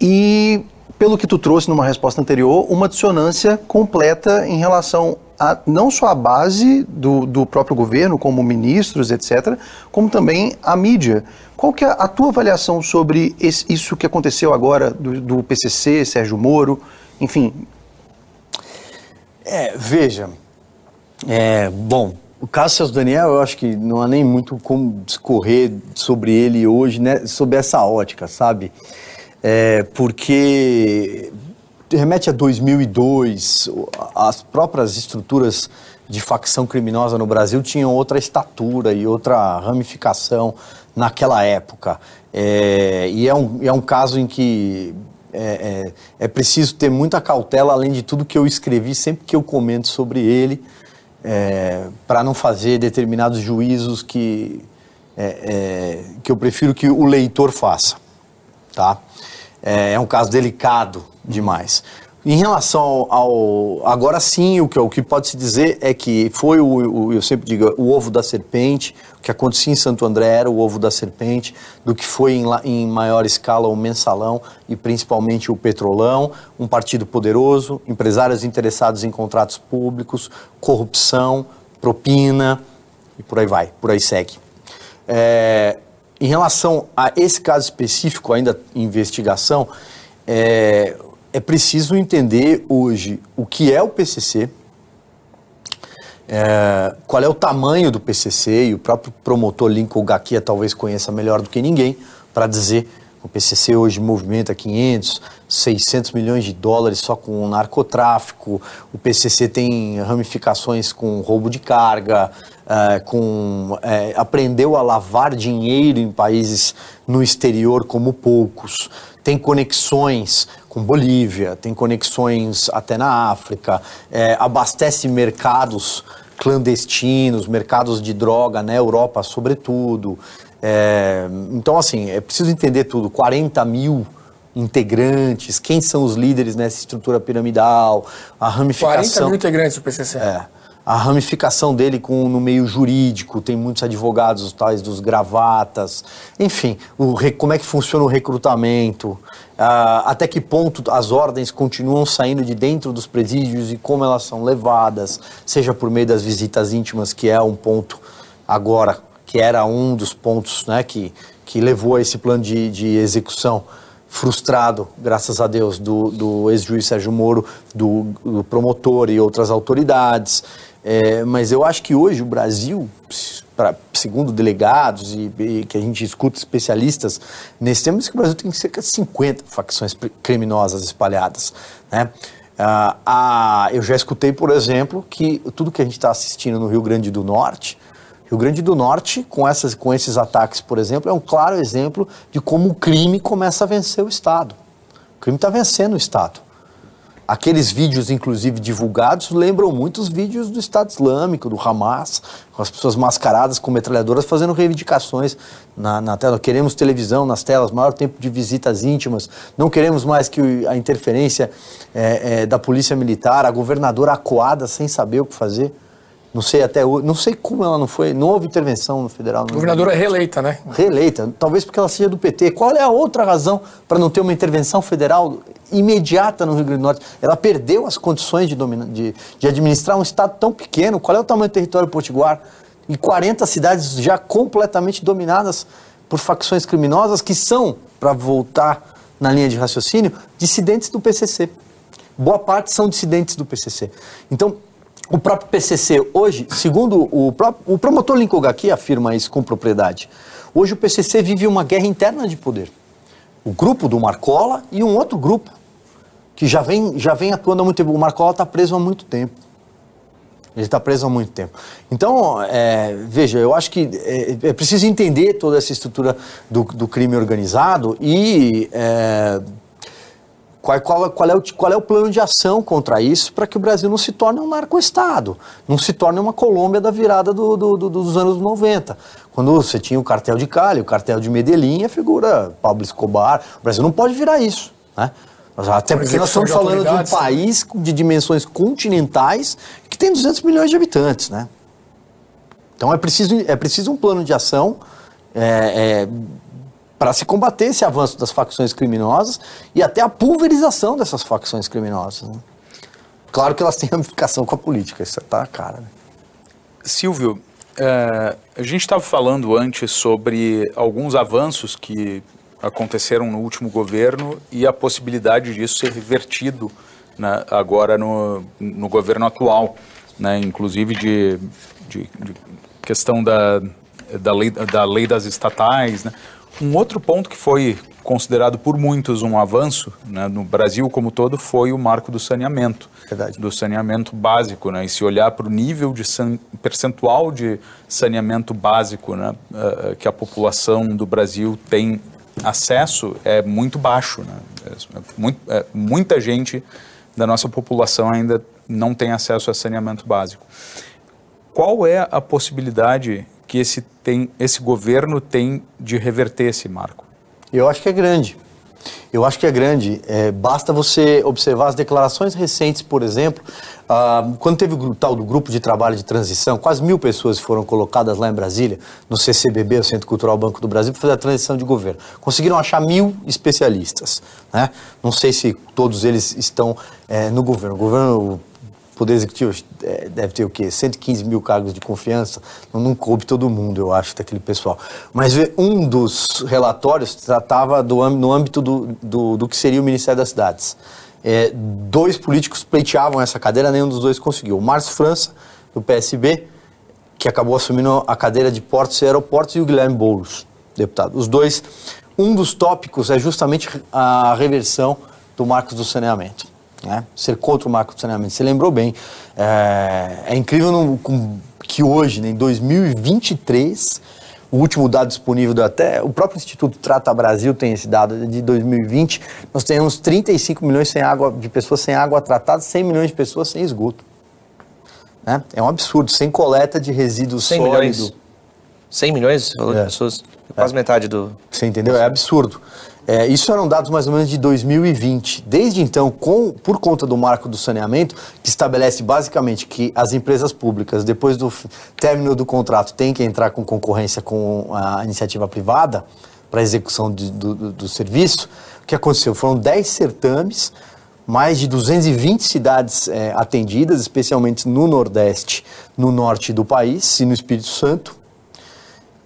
e, pelo que tu trouxe numa resposta anterior, uma dissonância completa em relação a não só a base do, do próprio governo, como ministros, etc., como também a mídia. Qual que é a tua avaliação sobre esse, isso que aconteceu agora do, do PCC, Sérgio Moro, enfim? É, veja, é, bom, o caso Celso Daniel, eu acho que não há nem muito como discorrer sobre ele hoje, né, sob essa ótica, sabe? É, porque remete a 2002, as próprias estruturas de facção criminosa no Brasil tinham outra estatura e outra ramificação naquela época. É, e é um, é um caso em que é, é, é, preciso ter muita cautela, além de tudo que eu escrevi, sempre que eu comento sobre ele, é, para não fazer determinados juízos que, é, é, que eu prefiro que o leitor faça. Tá? É, é um caso delicado demais. Em relação ao. Agora sim, o que, o que pode se dizer é que foi o, o, eu sempre digo, o ovo da serpente, o que acontecia em Santo André era o ovo da serpente, do que foi em, em maior escala o mensalão e principalmente o petrolão, um partido poderoso, empresários interessados em contratos públicos, corrupção, propina e por aí vai, por aí segue. É, em relação a esse caso específico, ainda investigação, é, é preciso entender hoje o que é o PCC, é, qual é o tamanho do PCC, e o próprio promotor Lincoln Gaquia talvez conheça melhor do que ninguém para dizer o PCC hoje movimenta 500, 600 milhões de dólares só com narcotráfico. O PCC tem ramificações com roubo de carga, é, com é, aprendeu a lavar dinheiro em países no exterior como poucos. Tem conexões com Bolívia, tem conexões até na África, é, abastece mercados clandestinos, mercados de droga na Europa, sobretudo. É, então, assim, é preciso entender tudo. 40 mil integrantes, quem são os líderes nessa estrutura piramidal, a ramificação. 40 mil integrantes do PCC. É a ramificação dele com, no meio jurídico, tem muitos advogados, os tais dos gravatas, enfim, o, como é que funciona o recrutamento, uh, até que ponto as ordens continuam saindo de dentro dos presídios e como elas são levadas, seja por meio das visitas íntimas, que é um ponto agora, que era um dos pontos né, que, que levou a esse plano de, de execução. Frustrado, graças a Deus, do, do ex-juiz Sérgio Moro, do, do promotor e outras autoridades. É, mas eu acho que hoje o Brasil, pra, segundo delegados e, e, que a gente escuta especialistas nesse tema, diz que o Brasil tem cerca de 50 facções criminosas espalhadas. Né? Ah, ah, eu já escutei, por exemplo, que tudo que a gente está assistindo no Rio Grande do Norte, Rio Grande do Norte, com, essas, com esses ataques, por exemplo, é um claro exemplo de como o crime começa a vencer o Estado. O crime está vencendo o Estado. Aqueles vídeos, inclusive, divulgados, lembram muito os vídeos do Estado Islâmico, do Hamas, com as pessoas mascaradas com metralhadoras fazendo reivindicações na, na tela. Queremos televisão nas telas, maior tempo de visitas íntimas, não queremos mais que a interferência é, é, da polícia militar, a governadora acuada sem saber o que fazer. Não sei até hoje, não sei como ela não foi, não houve intervenção no federal. A governadora é reeleita, né? Reeleita, talvez porque ela seja do PT. Qual é a outra razão para não ter uma intervenção federal imediata no Rio Grande do Norte? Ela perdeu as condições de, de, de administrar um estado tão pequeno. Qual é o tamanho do território potiguar? E 40 cidades já completamente dominadas por facções criminosas que são, para voltar na linha de raciocínio, dissidentes do PCC. Boa parte são dissidentes do PCC. Então, o próprio PCC hoje, segundo o, próprio, o promotor Lincoln aqui afirma isso com propriedade, hoje o PCC vive uma guerra interna de poder. O grupo do Marcola e um outro grupo que já vem, já vem atuando há muito tempo. O Marcola está preso há muito tempo. Ele está preso há muito tempo. Então, é, veja, eu acho que é, é, preciso entender toda essa estrutura do, do crime organizado e é, qual, qual, qual, é o, qual é o plano de ação contra isso para que o Brasil não se torne um narco-estado, não se torne uma Colômbia da virada do, do, do, dos anos 90. Quando você tinha o cartel de Cali, o cartel de Medellín, a figura Pablo Escobar. O Brasil não pode virar isso. Né? Até porque nós estamos falando de um país de dimensões continentais que tem 200 milhões de habitantes. Né? Então é preciso, é preciso um plano de ação. É, é, para se combater esse avanço das facções criminosas e até a pulverização dessas facções criminosas. Né? Claro que elas têm ramificação com a política, isso está cara. Né? Silvio, é, a gente estava falando antes sobre alguns avanços que aconteceram no último governo e a possibilidade disso ser revertido né, agora no, no governo atual, né, inclusive de, de, de questão da, da, lei, da lei das estatais, né, um outro ponto que foi considerado por muitos um avanço né, no Brasil como todo foi o marco do saneamento. Verdade. Do saneamento básico. Né, e se olhar para o nível de percentual de saneamento básico né, uh, que a população do Brasil tem acesso, é muito baixo. Né, é, muito, é, muita gente da nossa população ainda não tem acesso a saneamento básico. Qual é a possibilidade que esse, tem, esse governo tem de reverter esse marco? Eu acho que é grande. Eu acho que é grande. É, basta você observar as declarações recentes, por exemplo, ah, quando teve o tal do grupo de trabalho de transição, quase mil pessoas foram colocadas lá em Brasília, no CCBB, o Centro Cultural Banco do Brasil, para fazer a transição de governo. Conseguiram achar mil especialistas. Né? Não sei se todos eles estão é, no governo. O governo Poder Executivo é, deve ter o quê? 115 mil cargos de confiança. Não, coube todo mundo, eu acho, daquele pessoal. Mas um dos relatórios tratava do, no âmbito do, do, do que seria o Ministério das Cidades. É, dois políticos pleiteavam essa cadeira, nenhum dos dois conseguiu. O Márcio França, do PSB, que acabou assumindo a cadeira de portos e aeroportos, e o Guilherme Boulos, deputado. Os dois, um dos tópicos é justamente a reversão do marco do saneamento né? ser contra o marco do saneamento. Você lembrou bem. É, é incrível no, que hoje, né, em 2023, o último dado disponível do, até o próprio Instituto Trata Brasil tem esse dado de 2020, nós temos 35 milhões sem água, de pessoas sem água tratada, 100 milhões de pessoas sem esgoto. Né? É um absurdo, sem coleta de resíduos 100 sólido. Milhões. 100 milhões de é. pessoas? Quase é. metade do... Você entendeu? É absurdo. É, isso eram dados mais ou menos de 2020. Desde então, com, por conta do marco do saneamento, que estabelece basicamente que as empresas públicas, depois do término do contrato, têm que entrar com concorrência com a iniciativa privada para a execução de, do, do, do serviço, o que aconteceu? Foram 10 certames, mais de 220 cidades é, atendidas, especialmente no Nordeste, no Norte do país e no Espírito Santo.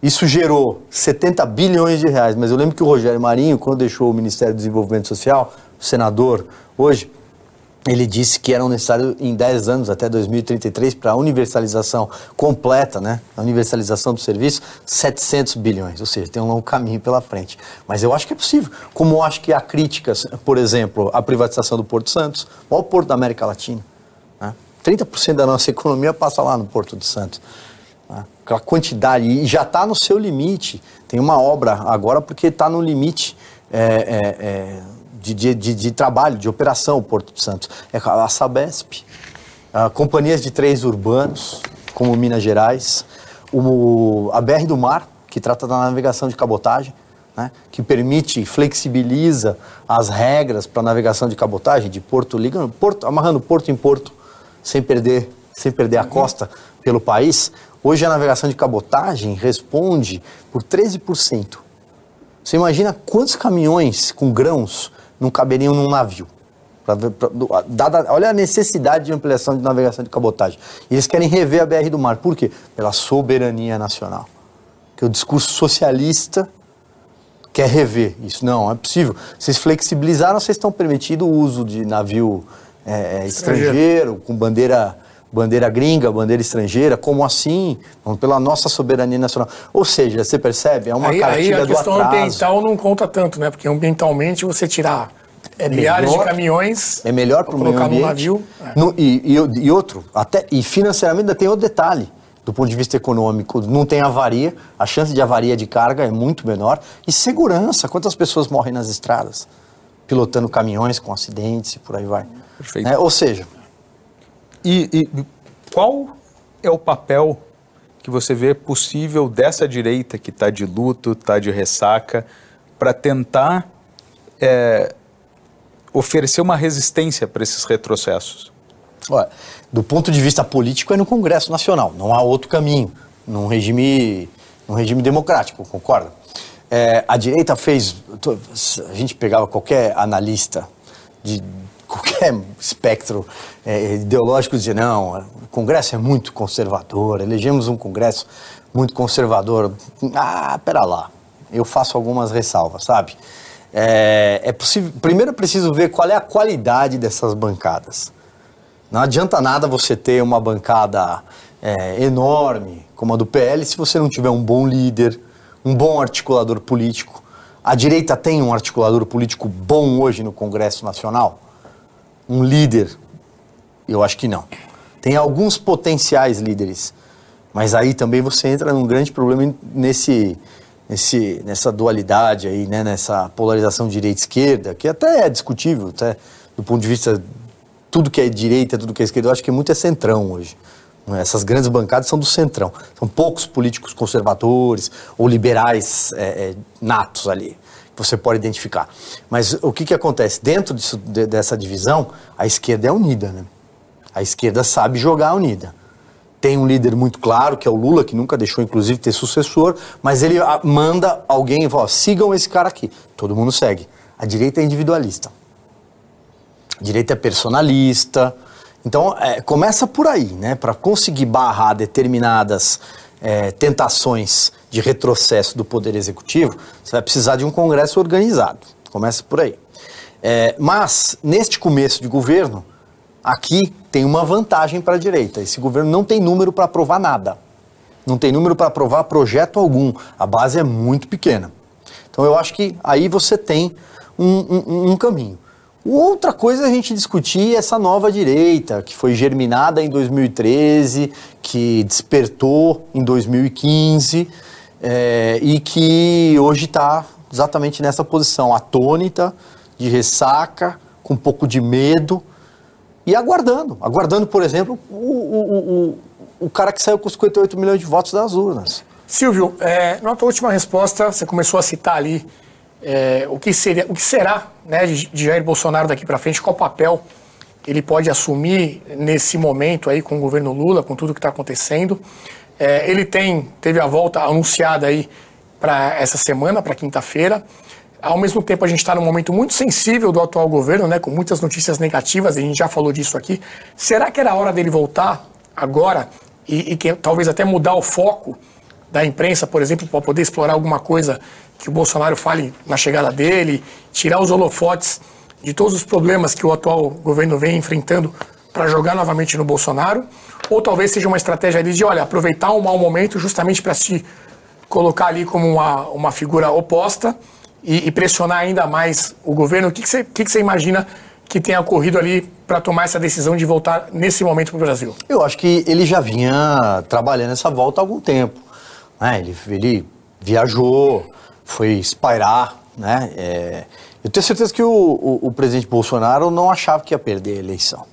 Isso gerou 70 bilhões de reais, mas eu lembro que o Rogério Marinho, quando deixou o Ministério do Desenvolvimento Social, o senador hoje, ele disse que eram necessários em 10 anos, até 2033, para a universalização completa, né? A universalização do serviço, 700 bilhões. Ou seja, tem um longo caminho pela frente. Mas eu acho que é possível. Como eu acho que há críticas, por exemplo, à privatização do Porto Santos, o maior porto da América Latina. Né? 30% da nossa economia passa lá no Porto de Santos. Né? Aquela quantidade, e já está no seu limite. Tem uma obra agora porque está no limite. É, é, é, de, de, de, trabalho, de operação, o Porto de Santos. É a Sabesp, a companhias de trens urbanos, como Minas Gerais, o, a BR do Mar, que trata da navegação de cabotagem, né, que permite, flexibiliza as regras para navegação de cabotagem, de porto, ligando, porto, amarrando porto em porto, sem perder, sem perder a costa pelo país. Hoje a navegação de cabotagem responde por 13%. Você imagina quantos caminhões com grãos não caberiam num navio. Pra, pra, dada, olha a necessidade de ampliação de navegação de cabotagem. E eles querem rever a BR do Mar. Por quê? Pela soberania nacional. Que o discurso socialista quer rever isso. Não, é possível. Vocês flexibilizaram, vocês estão permitindo o uso de navio é, é estrangeiro. estrangeiro, com bandeira bandeira gringa, bandeira estrangeira, como assim? Pela nossa soberania nacional. Ou seja, você percebe, é uma aí, cartilha aí a questão ambiental não conta tanto, né? Porque ambientalmente você tirar é milhares melhor, de caminhões é melhor para o meio ambiente. No navio, é. no, e, e, e, outro, até e financeiramente ainda tem outro detalhe. Do ponto de vista econômico, não tem avaria, a chance de avaria de carga é muito menor. E segurança, quantas pessoas morrem nas estradas? Pilotando caminhões com acidentes e por aí vai. Perfeito. É, ou seja, e, e qual é o papel que você vê possível dessa direita que está de luto, está de ressaca, para tentar é, oferecer uma resistência para esses retrocessos? Olha, do ponto de vista político é no Congresso Nacional, não há outro caminho, num regime, num regime democrático, concorda? É, a direita fez, a gente pegava qualquer analista de qualquer espectro é, ideológico dizia, não, o Congresso é muito conservador, elegemos um Congresso muito conservador. Ah, pera lá, eu faço algumas ressalvas, sabe? É, é possível, primeiro preciso ver qual é a qualidade dessas bancadas. Não adianta nada você ter uma bancada é, enorme como a do PL se você não tiver um bom líder, um bom articulador político. A direita tem um articulador político bom hoje no Congresso Nacional? Um líder? Eu acho que não. Tem alguns potenciais líderes, mas aí também você entra num grande problema nesse, nesse, nessa dualidade aí, né, nessa polarização direita-esquerda, que até é discutível, até do ponto de vista tudo que é direita, tudo que é esquerda, eu acho que muito é centrão hoje. É? Essas grandes bancadas são do centrão. São poucos políticos conservadores ou liberais é, é, natos ali você pode identificar. Mas o que, que acontece? Dentro disso, de, dessa divisão, a esquerda é unida. Né? A esquerda sabe jogar unida. Tem um líder muito claro, que é o Lula, que nunca deixou, inclusive, ter sucessor, mas ele ah, manda alguém e fala: sigam esse cara aqui. Todo mundo segue. A direita é individualista. A direita é personalista. Então, é, começa por aí, né? Para conseguir barrar determinadas é, tentações de retrocesso do Poder Executivo, você vai precisar de um Congresso organizado. Começa por aí. É, mas, neste começo de governo, aqui tem uma vantagem para a direita. Esse governo não tem número para aprovar nada. Não tem número para aprovar projeto algum. A base é muito pequena. Então, eu acho que aí você tem um, um, um caminho. Outra coisa é a gente discutir essa nova direita, que foi germinada em 2013, que despertou em 2015 é, e que hoje está exatamente nessa posição, atônita, de ressaca, com um pouco de medo e aguardando. Aguardando, por exemplo, o, o, o, o cara que saiu com 58 milhões de votos das urnas. Silvio, é, na tua última resposta, você começou a citar ali é, o, que seria, o que será né, de, Jair Bolsonaro daqui para frente, qual papel ele pode assumir nesse momento aí com o governo Lula, com tudo que está acontecendo. É, ele tem, teve a volta anunciada aí para essa semana, para quinta-feira. Ao mesmo tempo, a gente está num momento muito sensível do atual governo, né, com muitas notícias negativas, a gente já falou disso aqui. Será que era hora dele voltar agora e, e que, talvez até mudar o foco da imprensa, por exemplo, para poder explorar alguma coisa que o Bolsonaro fale na chegada dele, tirar os holofotes de todos os problemas que o atual governo vem enfrentando para jogar novamente no Bolsonaro? Ou talvez seja uma estratégia ali de, olha, aproveitar um mau momento justamente para se colocar ali como uma, uma figura oposta e, e pressionar ainda mais o governo? O que, que, você, que, que você imagina que tenha ocorrido ali para tomar essa decisão de voltar nesse momento para o Brasil? Eu acho que ele já vinha trabalhando essa volta há algum tempo. Né? Ele, ele viajou, foi espairar. Né? É, eu tenho certeza que o, o, o, presidente Bolsonaro não achava que ia perder a eleição.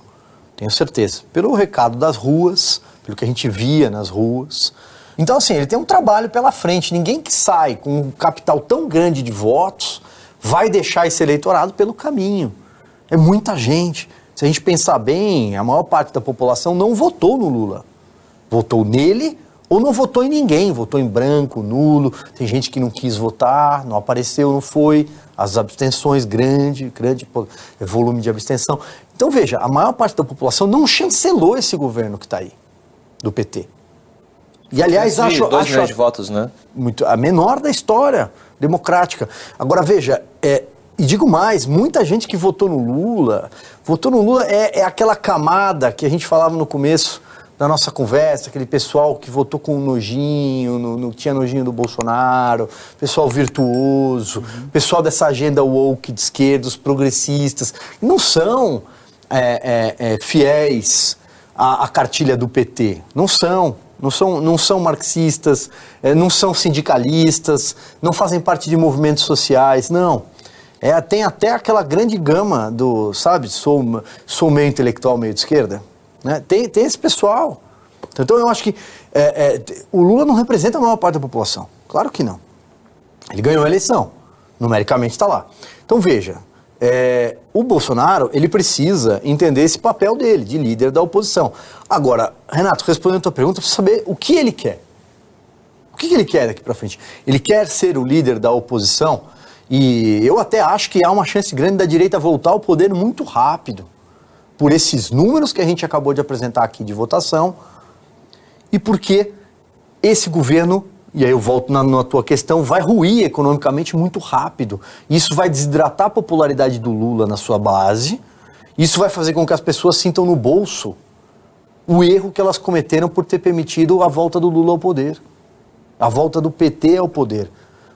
Tenho certeza. Pelo recado das ruas, pelo que a gente via nas ruas. Então, assim, ele tem um trabalho pela frente. Ninguém que sai com um capital tão grande de votos vai deixar esse eleitorado pelo caminho. É muita gente. Se a gente pensar bem, a maior parte da população não votou no Lula. Votou nele ou não votou em ninguém, votou em branco, nulo. Tem gente que não quis votar, não apareceu, não foi. As abstenções, grande, grande volume de abstenção. Então veja, a maior parte da população não chancelou esse governo que está aí, do PT. E aliás, acho. Dois acho milhões de votos, né? Muito, a menor da história democrática. Agora veja, é, e digo mais, muita gente que votou no Lula, votou no Lula é, é aquela camada que a gente falava no começo da nossa conversa, aquele pessoal que votou com nojinho, no, no, tinha nojinho do Bolsonaro, pessoal virtuoso, uhum. pessoal dessa agenda woke de esquerdos, progressistas, não são é, é, é, fiéis à, à, cartilha do PT, não são. Não são, não são marxistas, é, não são sindicalistas, não fazem parte de movimentos sociais, não. É, tem até aquela grande gama do, sabe, sou, sou meio intelectual, meio de esquerda. Né? Tem, tem esse pessoal. Então eu acho que é, é, o Lula não representa a maior parte da população. Claro que não. Ele ganhou a eleição. Numericamente está lá. Então veja, é, o Bolsonaro ele precisa entender esse papel dele, de líder da oposição. Agora, Renato, respondendo a tua pergunta, para saber o que ele quer. O que, que ele quer daqui para frente? Ele quer ser o líder da oposição e eu até acho que há uma chance grande da direita voltar ao poder muito rápido, por esses números que a gente acabou de apresentar aqui de votação, e porque esse governo, e aí eu volto na, na tua questão, vai ruir economicamente muito rápido. Isso vai desidratar a popularidade do Lula na sua base, isso vai fazer com que as pessoas sintam no bolso o erro que elas cometeram por ter permitido a volta do Lula ao poder, a volta do PT ao poder.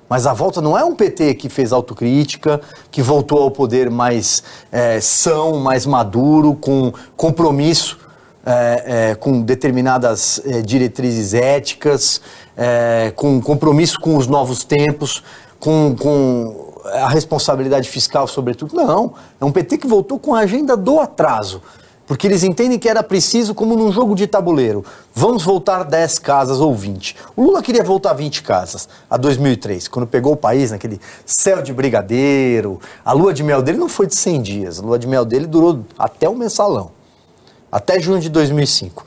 Mas a volta não é um PT que fez autocrítica, que voltou ao poder mais é, são, mais maduro, com compromisso é, é, com determinadas é, diretrizes éticas, é, com compromisso com os novos tempos, com, com a responsabilidade fiscal, sobretudo. Não, é um PT que voltou com a agenda do atraso porque eles entendem que era preciso, como num jogo de tabuleiro, vamos voltar 10 casas ou 20. O Lula queria voltar 20 casas, a 2003, quando pegou o país naquele céu de brigadeiro. A lua de mel dele não foi de 100 dias, a lua de mel dele durou até o mensalão, até junho de 2005.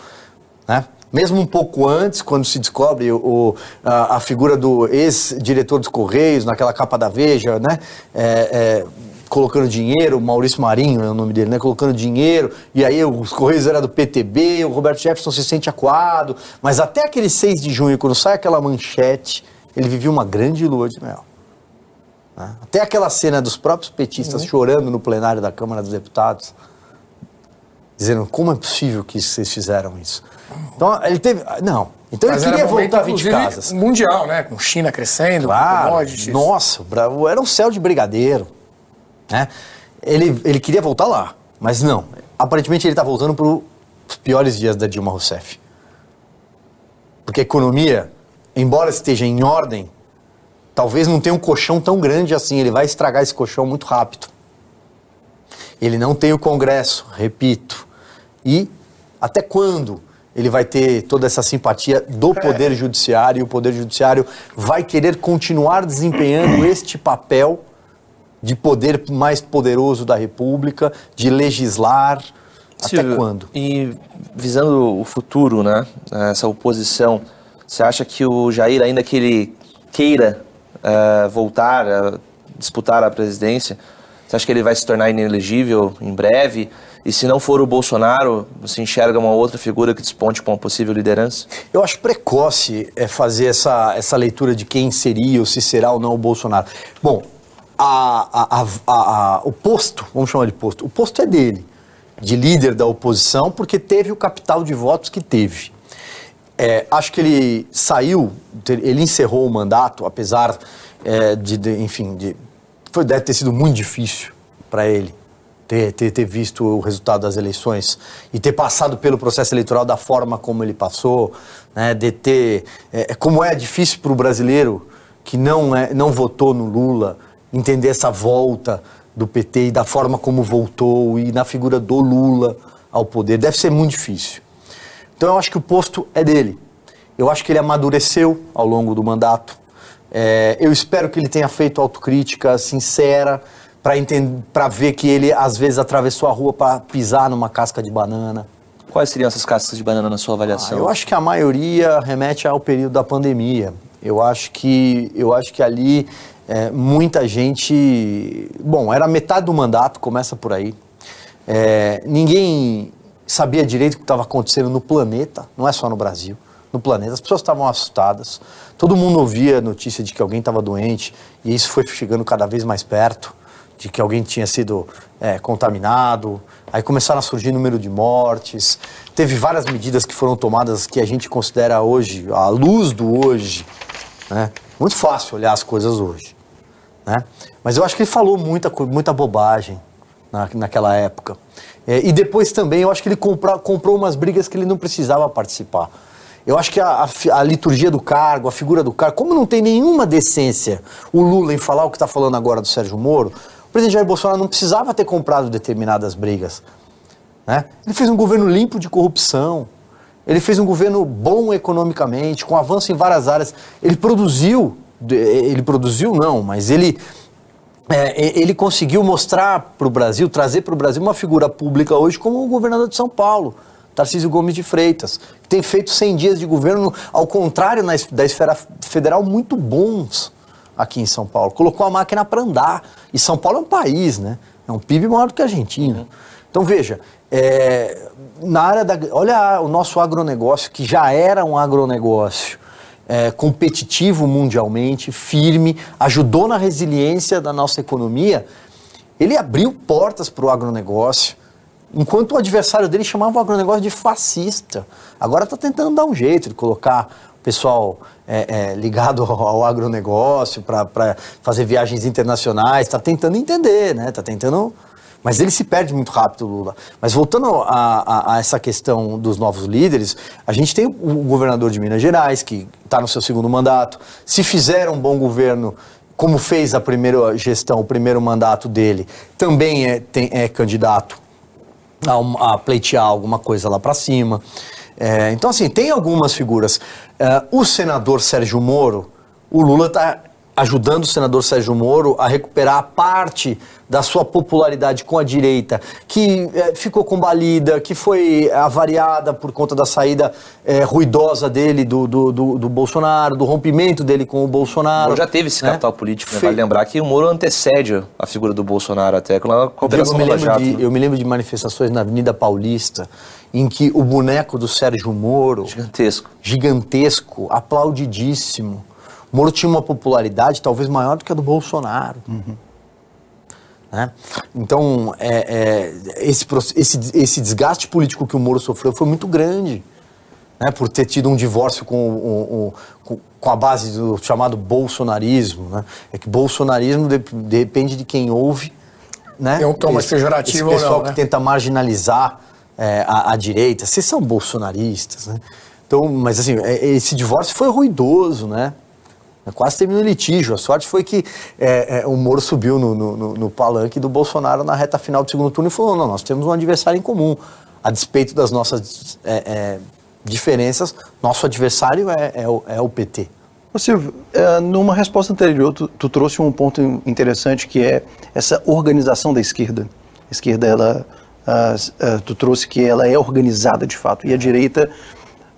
Né? Mesmo um pouco antes, quando se descobre o, a, a figura do ex-diretor dos Correios, naquela capa da Veja, né? É, é, colocando dinheiro, Maurício Marinho é o nome dele, né? Colocando dinheiro, e aí os Correios era do PTB, o Roberto Jefferson se sente acuado, mas até aquele 6 de junho, quando sai aquela manchete, ele vivia uma grande lua de mel. Né? Até aquela cena dos próprios petistas uhum. chorando no plenário da Câmara dos Deputados, dizendo como é possível que vocês fizeram isso. Então ele teve. Não. Então Mas ele queria voltar a 20 casas. Mundial, né? Com China crescendo, claro, commodities. Nossa, era um céu de brigadeiro. Né? Ele, ele queria voltar lá, mas não. Aparentemente ele está voltando para os piores dias da Dilma Rousseff. Porque a economia, embora esteja em ordem, talvez não tenha um colchão tão grande assim. Ele vai estragar esse colchão muito rápido. Ele não tem o Congresso, repito. E até quando ele vai ter toda essa simpatia do é. Poder Judiciário e o Poder Judiciário vai querer continuar desempenhando este papel de poder mais poderoso da República, de legislar. Silvio, até quando? E visando o futuro, né? Essa oposição, você acha que o Jair, ainda que ele queira uh, voltar a disputar a presidência, você acha que ele vai se tornar inelegível em breve? E se não for o Bolsonaro, você enxerga uma outra figura que desponte com uma possível liderança? Eu acho precoce é, fazer essa, essa leitura de quem seria ou se será ou não o Bolsonaro. Bom, a, a, o posto, vamos chamar de posto, o posto é dele, de líder da oposição, porque teve o capital de votos que teve. É, acho que ele saiu, ele encerrou o mandato, apesar é, de, de, enfim, de, foi, deve ter sido muito difícil para ele ter, ter, ter, visto o resultado das eleições e ter passado pelo processo eleitoral da forma como ele passou, né, de ter, é, como é difícil para o brasileiro que não, é, não votou no Lula entender essa volta do PT e da forma como voltou e na figura do Lula ao poder, deve ser muito difícil. Então eu acho que o posto é dele. Eu acho que ele amadureceu ao longo do mandato. É, eu espero que ele tenha feito autocrítica sincera para ver que ele às vezes atravessou a rua para pisar numa casca de banana. Quais seriam essas cascas de banana na sua avaliação? Ah, eu acho que a maioria remete ao período da pandemia. Eu acho que, eu acho que ali é, muita gente. Bom, era metade do mandato, começa por aí. É, ninguém sabia direito o que estava acontecendo no planeta, não é só no Brasil, no planeta. As pessoas estavam assustadas, todo mundo ouvia a notícia de que alguém estava doente e isso foi chegando cada vez mais perto, de que alguém tinha sido é, contaminado. Aí começaram a surgir número de mortes. Teve várias medidas que foram tomadas que a gente considera hoje, à luz do hoje, né? Muito fácil olhar as coisas hoje, né? Mas eu acho que ele falou muita, muita bobagem na, naquela época. É, e depois também eu acho que ele comprou, comprou umas brigas que ele não precisava participar. Eu acho que a, a, a, liturgia do cargo, a figura do cargo, como não tem nenhuma decência o Lula em falar o que está falando agora do Sérgio Moro, o presidente Jair Bolsonaro não precisava ter comprado determinadas brigas. Né? Ele fez um governo limpo de corrupção. Ele fez um governo bom economicamente, com avanço em várias áreas. Ele produziu, ele produziu não, mas ele é, ele conseguiu mostrar para o Brasil, trazer para o Brasil uma figura pública hoje como o governador de São Paulo, Tarcísio Gomes de Freitas, que tem feito 100 dias de governo, ao contrário na, da esfera federal, muito bons aqui em São Paulo. Colocou a máquina para andar. E São Paulo é um país, né? É um PIB maior do que a Argentina. Então, veja, é, na área da. Olha o nosso agronegócio, que já era um agronegócio é, competitivo mundialmente, firme, ajudou na resiliência da nossa economia, ele abriu portas para o agronegócio, enquanto o adversário dele chamava o agronegócio de fascista. Agora está tentando dar um jeito de colocar o pessoal é, é, ligado ao, agronegócio para fazer viagens internacionais, está tentando entender, né? Está tentando mas ele se perde muito rápido, Lula. Mas voltando a, a, a, essa questão dos novos líderes, a gente tem o governador de Minas Gerais, que está no seu segundo mandato. Se fizer um bom governo, como fez a primeira gestão, o primeiro mandato dele, também é, tem, é candidato a, a pleitear alguma coisa lá para cima. É, então, assim, tem algumas figuras. É, o senador Sérgio Moro, o Lula está ajudando o senador Sérgio Moro a recuperar parte da sua popularidade com a direita, que é, ficou combalida, que foi avariada por conta da saída é, ruidosa dele do, do, do, do, Bolsonaro, do rompimento dele com o Bolsonaro. O Moro já teve esse né? capital político, né? vale lembrar que o Moro antecede a figura do Bolsonaro até com a cooperação eu me, lembro de, né? eu me lembro de manifestações na Avenida Paulista em que o boneco do Sérgio Moro... Gigantesco. Gigantesco, aplaudidíssimo Moro tinha uma popularidade talvez maior do que a do Bolsonaro. Uhum. Né? Então, é, é, esse, esse, esse desgaste político que o Moro sofreu foi muito grande. Né, por ter tido um divórcio com, o, com, com, a base do chamado bolsonarismo. Né? É que bolsonarismo de, depende de quem ouve. Né? Tem um tom mais pejorativo esse pessoal não, né? que tenta marginalizar é, a, a, direita. Vocês são bolsonaristas. Né? Então, mas assim, é, esse divórcio foi ruidoso, né? Quase terminou o litígio. A sorte foi que é, é, o Moro subiu no, no, no, palanque do Bolsonaro na reta final do segundo turno e falou: não, nós temos um adversário em comum. A despeito das nossas é, é diferenças, nosso adversário é, é, o, é o PT. Ô Silvio, é, numa resposta anterior, tu, tu, trouxe um ponto interessante que é essa organização da esquerda. A esquerda, ela, tu trouxe que ela é organizada de fato, e a direita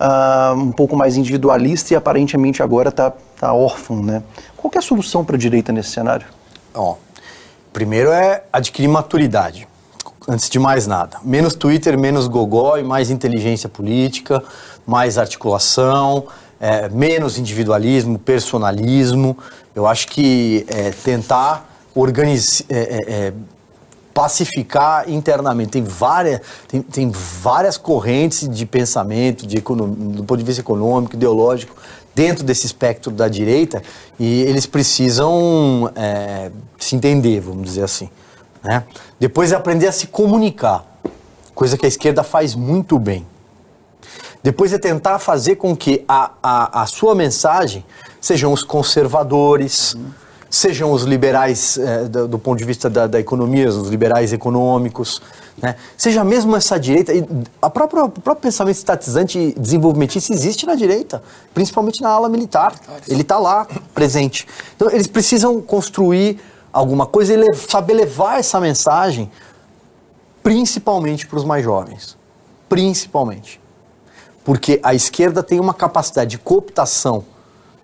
uh, um pouco mais individualista e aparentemente agora está tá órfão, né? Qual é a solução para a direita nesse cenário? Ó, primeiro é adquirir maturidade, antes de mais nada. Menos Twitter, menos gogó e mais inteligência política, mais articulação, é, menos individualismo, personalismo. Eu acho que é, tentar organiz, é, é, é, pacificar internamente. Tem várias, tem, tem várias correntes de pensamento, de economia, do ponto de vista econômico, ideológico, dentro desse espectro da direita, e eles precisam é, se entender, vamos dizer assim. Né? Depois é aprender a se comunicar, coisa que a esquerda faz muito bem. Depois é tentar fazer com que a, a, a sua mensagem sejam os conservadores, uhum sejam os liberais é, do, do, ponto de vista da, da, economia, os liberais econômicos, né? seja mesmo essa direita, a própria, o próprio pensamento estatizante e desenvolvimentista existe na direita, principalmente na ala militar, ele está lá presente. Então eles precisam construir alguma coisa e saber levar essa mensagem principalmente para os mais jovens, principalmente. Porque a esquerda tem uma capacidade de cooptação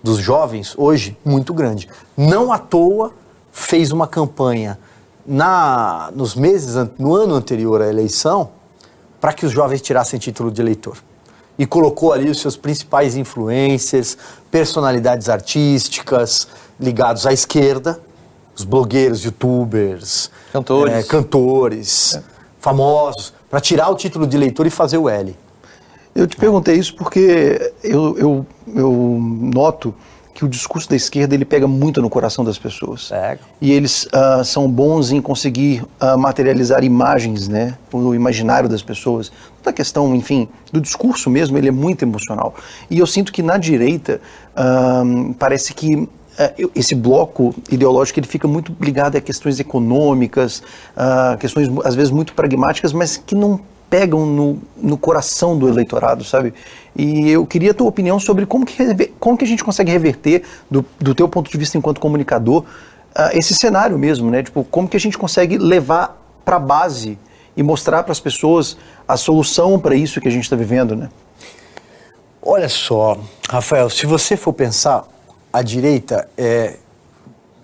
dos jovens hoje muito grande. Não à toa fez uma campanha na, nos meses, no ano anterior à eleição, para que os jovens tirassem título de eleitor. E colocou ali os seus principais influencers, personalidades artísticas ligados à esquerda, os blogueiros, youtubers, cantores, é, cantores é. famosos, para tirar o título de eleitor e fazer o L. Eu te perguntei isso porque eu, eu, eu noto que o discurso da esquerda ele pega muito no coração das pessoas. E eles uh, são bons em conseguir uh, materializar imagens, né, o imaginário das pessoas. Da questão, enfim, do discurso mesmo, ele é muito emocional. E eu sinto que na direita uh, parece que esse bloco ideológico ele fica muito ligado a questões econômicas, questões às vezes muito pragmáticas, mas que não pegam no, no coração do eleitorado, sabe? E eu queria a tua opinião sobre como que, como que a gente consegue reverter, do, do teu ponto de vista enquanto comunicador, uh, esse cenário mesmo, né? Tipo, como que a gente consegue levar para a base e mostrar para as pessoas a solução para isso que a gente está vivendo, né? Olha só, Rafael, se você for pensar, a direita é,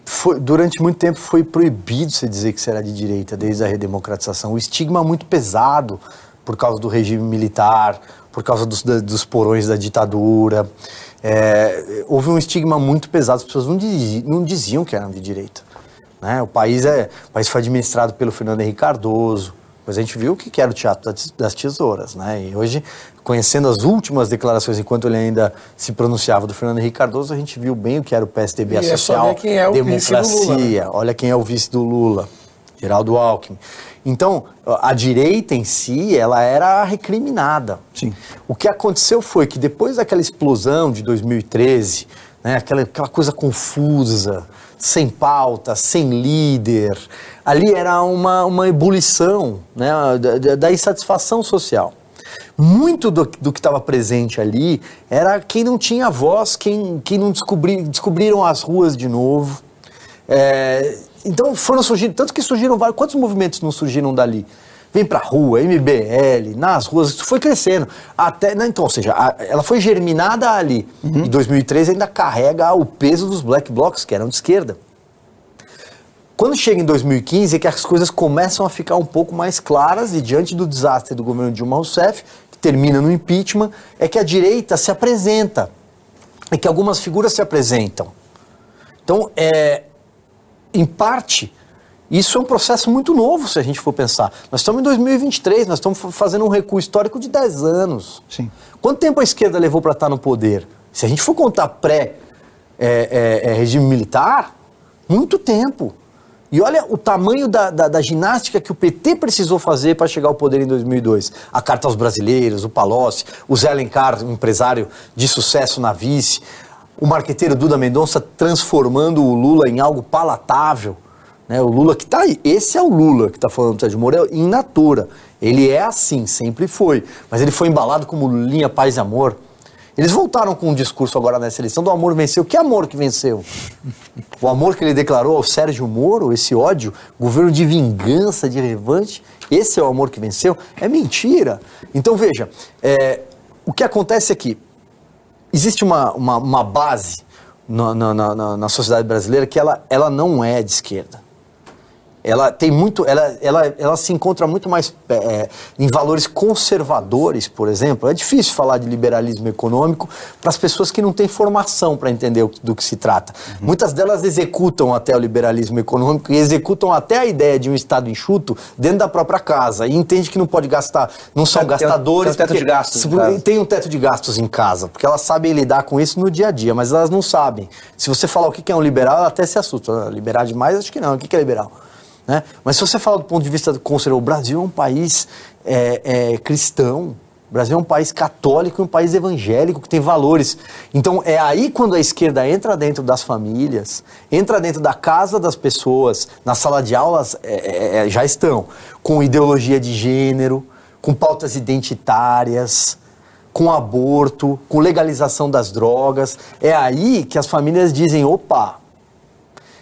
foi, durante muito tempo foi proibido se dizer que será de direita, desde a redemocratização. O estigma muito pesado por causa do regime militar, por causa dos, dos porões da ditadura. É, houve um estigma muito pesado, as pessoas não diziam, não diziam que eram de direita. Né? O, país é, o país foi administrado pelo Fernando Henrique Cardoso, mas a gente viu o que era o Teatro das Tesouras. Né? E hoje conhecendo as últimas declarações enquanto ele ainda se pronunciava do Fernando Henrique Cardoso, a gente viu bem o que era o PSDB, e a é social, é democracia, Lula, né? olha quem é o vice do Lula, Geraldo Alckmin. Então, a direita em si, ela era recriminada. Sim. O que aconteceu foi que depois daquela explosão de 2013, né, aquela, aquela coisa confusa, sem pauta, sem líder, ali era uma, uma ebulição né, da, da insatisfação social muito do, do que estava presente ali era quem não tinha voz, quem, quem não descobri, descobriram as ruas de novo. É, então foram surgindo, tanto que surgiram vários. Quantos movimentos não surgiram dali? Vem pra rua, MBL, nas ruas, isso foi crescendo. Até, né, então, ou seja, a, ela foi germinada ali. Uhum. Em 2013 ainda carrega o peso dos black blocs, que eram de esquerda. Quando chega em 2015 é que as coisas começam a ficar um pouco mais claras e diante do desastre do governo Dilma Rousseff, termina no impeachment, é que a direita se apresenta, é que algumas figuras se apresentam. Então, é, em parte, isso é um processo muito novo, se a gente for pensar. Nós estamos em 2023, nós estamos fazendo um recuo histórico de 10 anos. Sim. Quanto tempo a esquerda levou para estar no poder? Se a gente for contar pré-regime é, é, é, militar, muito tempo. E olha o tamanho da, da, da, ginástica que o PT precisou fazer para chegar ao poder em 2002. A Carta aos Brasileiros, o Palocci, o Zé Alencar, um empresário de sucesso na vice, o marqueteiro Duda Mendonça transformando o Lula em algo palatável. Né? O Lula que está aí, esse é o Lula que está falando do Sérgio Moro, é in natura. Ele é assim, sempre foi. Mas ele foi embalado como linha paz e amor. Eles voltaram com um discurso agora nessa eleição do amor venceu. Que amor que venceu? O amor que ele declarou ao Sérgio Moro, esse ódio, governo de vingança, de revanche, esse é o amor que venceu? É mentira. Então veja, é, o que acontece é que existe uma, uma, uma base na, na, na, na, sociedade brasileira que ela, ela não é de esquerda. Ela tem muito, ela, ela, ela se encontra muito mais é, em valores conservadores, por exemplo. É difícil falar de liberalismo econômico para as pessoas que não têm formação para entender do que se trata. Uhum. Muitas delas executam até o liberalismo econômico e executam até a ideia de um Estado enxuto dentro da própria casa e entende que não pode gastar, não são tem, gastadores. Tem um teto de gastos. Tem um teto de gastos em casa, porque elas sabem lidar com isso no dia a dia, mas elas não sabem. Se você falar o que é um liberal, ela até se assusta. Liberar demais, acho que não. O que é liberal? Né? Mas se você fala do ponto de vista conservador, o Brasil é um país é, é, cristão, o Brasil é um país católico, um país evangélico que tem valores. Então é aí quando a esquerda entra dentro das famílias, entra dentro da casa das pessoas, na sala de aulas é, é, é já estão com ideologia de gênero, com pautas identitárias, com aborto, com legalização das drogas. É aí que as famílias dizem: opa,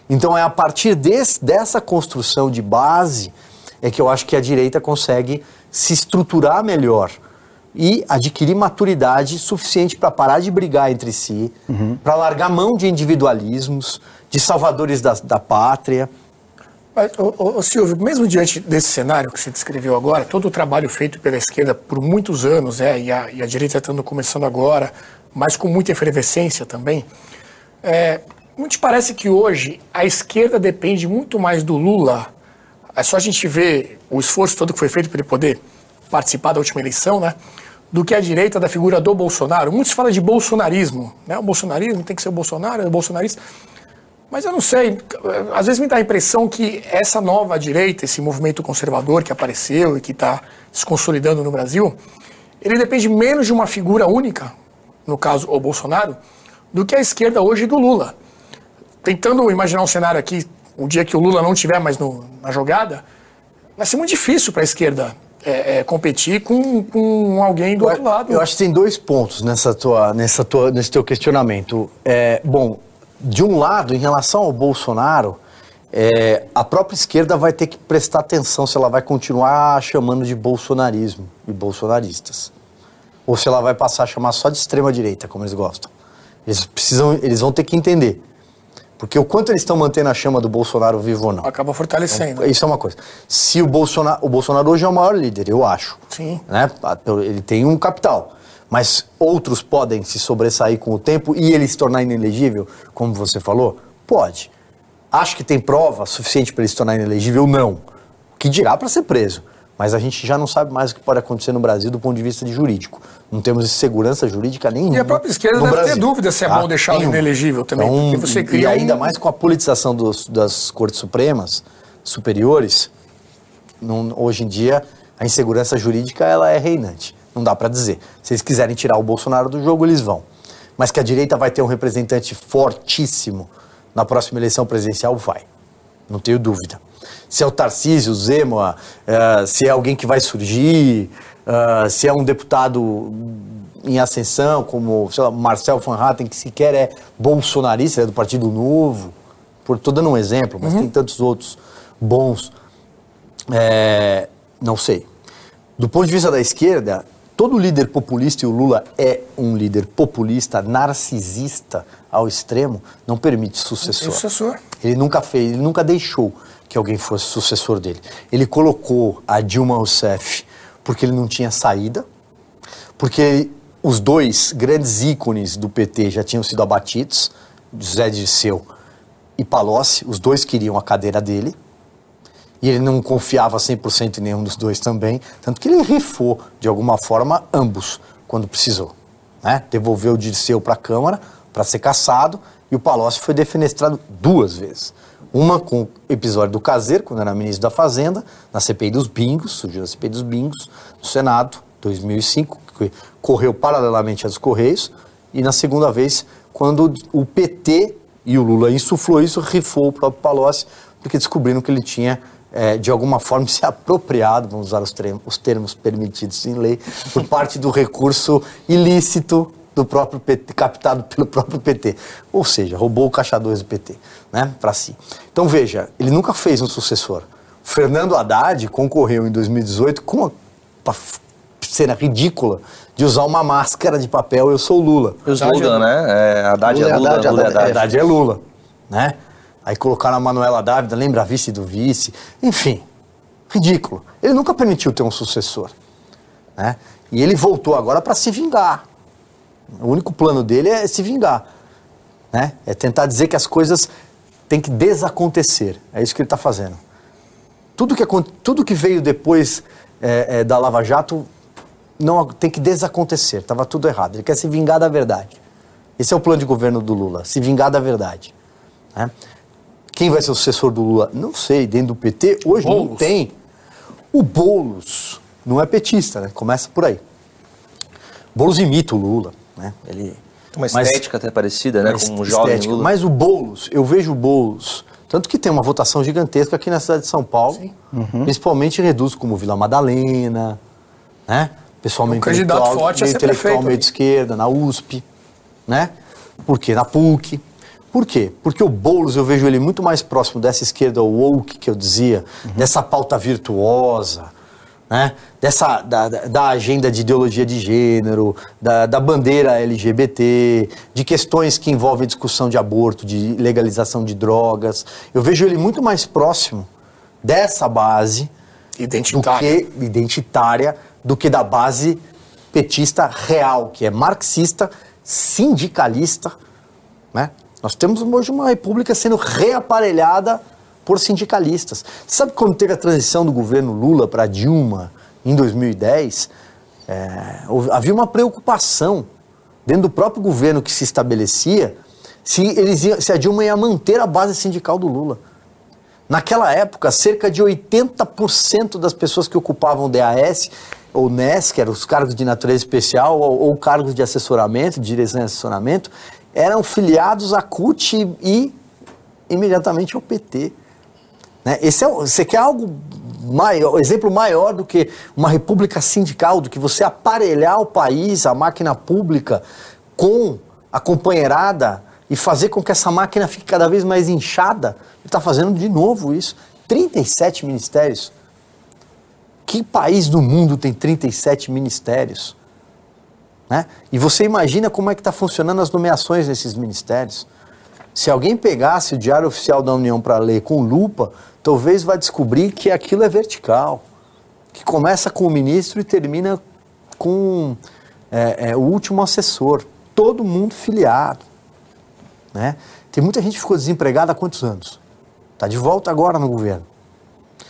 então é a partir desse, dessa construção de base é que eu acho que a direita consegue se estruturar melhor e adquirir maturidade suficiente para parar de brigar entre si, uhum. para largar mão de individualismos, de salvadores da, da pátria. Mas, ô, ô, Silvio, mesmo diante desse cenário que você descreveu agora, todo o trabalho feito pela esquerda por muitos anos, é, e, a, e a direita estando começando agora, mas com muita efervescência também, é, não te parece que hoje a esquerda depende muito mais do Lula? É só a gente ver o esforço todo que foi feito para ele poder participar da última eleição, né? Do que a direita da figura do Bolsonaro. Muitos falam de bolsonarismo, né? O bolsonarismo tem que ser o Bolsonaro, é o bolsonarista. Mas eu não sei, às vezes me dá a impressão que essa nova direita, esse movimento conservador que apareceu e que está se consolidando no Brasil, ele depende menos de uma figura única, no caso o Bolsonaro, do que a esquerda hoje do Lula tentando imaginar um cenário aqui, o dia que o Lula não estiver mais no, na jogada, vai ser muito difícil para a esquerda é, é, competir com, com alguém do eu, outro lado. Eu acho que tem dois pontos nessa tua, nessa tua, nesse teu questionamento. É, bom, de um lado, em relação ao Bolsonaro, é, a própria esquerda vai ter que prestar atenção se ela vai continuar chamando de bolsonarismo e bolsonaristas. Ou se ela vai passar a chamar só de extrema direita, como eles gostam. Eles precisam, eles vão ter que entender porque o quanto eles estão mantendo a chama do Bolsonaro vivo ou não. Acaba fortalecendo. Então, isso é uma coisa. Se o Bolsonaro, o Bolsonaro hoje é o maior líder, eu acho. Sim. Né? Ele tem um capital. Mas outros podem se sobressair com o tempo e ele se tornar inelegível, como você falou? Pode. Acho que tem prova suficiente para ele se tornar inelegível? Não. Que dirá para ser preso. Mas a gente já não sabe mais o que pode acontecer no Brasil do ponto de vista de jurídico. Não temos segurança jurídica nenhuma. E a própria esquerda deve Brasil. ter dúvida se é bom ah, deixar o inelegível também. Então, porque você cria e ainda um... mais com a politização dos, das cortes supremas, superiores, não, hoje em dia a insegurança jurídica ela é reinante. Não dá para dizer. Se eles quiserem tirar o Bolsonaro do jogo, eles vão. Mas que a direita vai ter um representante fortíssimo na próxima eleição presidencial, vai. Não tenho dúvida se é o Tarcísio, o Zema, uh, se é alguém que vai surgir, uh, se é um deputado em ascensão, como lá, Marcel Van Hatten, que sequer é bolsonarista, é do Partido Novo. Estou dando um exemplo, mas uhum. tem tantos outros bons. É, não sei. Do ponto de vista da esquerda, todo líder populista, e o Lula é um líder populista, narcisista ao extremo, não permite sucessor. sucessor. Ele nunca fez, ele nunca deixou que alguém fosse sucessor dele. Ele colocou a Dilma Rousseff porque ele não tinha saída, porque os dois grandes ícones do PT já tinham sido abatidos, José Dirceu e Palocci, os dois queriam a cadeira dele, e ele não confiava 100% em nenhum dos dois também, tanto que ele rifou, de alguma forma, ambos, quando precisou. Né? Devolveu o Dirceu para a Câmara para ser caçado, e o Palocci foi defenestrado duas vezes. Uma com o episódio do Caseiro, quando era ministro da Fazenda, na CPI dos bingos, surgiu a CPI dos bingos, no Senado, 2005, que correu paralelamente aos Correios, e na segunda vez, quando o PT e o Lula insuflou isso, rifou o próprio Palocci, porque descobriram que ele tinha, é, de alguma forma, se apropriado, vamos usar os termos, os termos permitidos em lei, por parte do recurso ilícito do próprio PT, captado pelo próprio PT. Ou seja, roubou o caixa 2 do PT, né, para si. Então veja, ele nunca fez um sucessor. Fernando Haddad concorreu em 2018 com uma cena ridícula de usar uma máscara de papel Eu sou Lula. O slogan, né? É, Haddad Lula, é Lula, Haddad, Lula, Haddad, Haddad é Lula, né? Aí colocaram a Manuela Dávida, lembra a vice do vice? Enfim, ridículo. Ele nunca permitiu ter um sucessor. Né? E ele voltou agora para se vingar. O único plano dele é se vingar. Né? É tentar dizer que as coisas têm que desacontecer. É isso que ele está fazendo. Tudo que, tudo que veio depois é, é, da Lava Jato não tem que desacontecer. Estava tudo errado. Ele quer se vingar da verdade. Esse é o plano de governo do Lula, se vingar da verdade. Né? Quem vai ser o sucessor do Lula? Não sei. Dentro do PT, hoje Boulos. não tem. O Boulos não é petista, né? Começa por aí. Boulos imita o Lula, né? Ele uma estética mas, até parecida, né? Com um jovem estética. Lula. Mas o Boulos, eu vejo o Boulos, tanto que tem uma votação gigantesca aqui na cidade de São Paulo, uhum. principalmente em redutos como Vila Madalena, né? Pessoal meio um intelectual, forte meio, intelectual meio de esquerda, na USP, né? Por quê? Na PUC. Por quê? Porque o Boulos eu vejo ele muito mais próximo dessa esquerda woke que eu dizia, uhum. dessa pauta virtuosa, né? Dessa, da, da agenda de ideologia de gênero, da, da bandeira LGBT, de questões que envolvem discussão de aborto, de legalização de drogas. Eu vejo ele muito mais próximo dessa base identitária do que, identitária do que da base petista real, que é marxista, sindicalista. Né? Nós temos hoje uma república sendo reaparelhada por sindicalistas. Sabe quando teve a transição do governo Lula para Dilma em 2010? É, havia uma preocupação dentro do próprio governo que se estabelecia se, eles iam, se a Dilma ia manter a base sindical do Lula. Naquela época, cerca de 80% das pessoas que ocupavam DAS ou NES, que eram os cargos de natureza especial, ou, ou cargos de assessoramento, de direção e assessoramento, eram filiados à CUT e, e imediatamente ao PT. Né? Esse é, você quer algo maior, exemplo maior do que uma república sindical, do que você aparelhar o país, a máquina pública, com a companheirada e fazer com que essa máquina fique cada vez mais inchada. Ele está fazendo de novo isso. 37 ministérios. Que país do mundo tem 37 ministérios? Né? E você imagina como é que está funcionando as nomeações nesses ministérios. Se alguém pegasse o Diário Oficial da União para ler com lupa, talvez vá descobrir que aquilo é vertical, que começa com o ministro e termina com é, é, o último assessor, todo mundo filiado. Né? Tem muita gente que ficou desempregada há quantos anos? Está de volta agora no governo.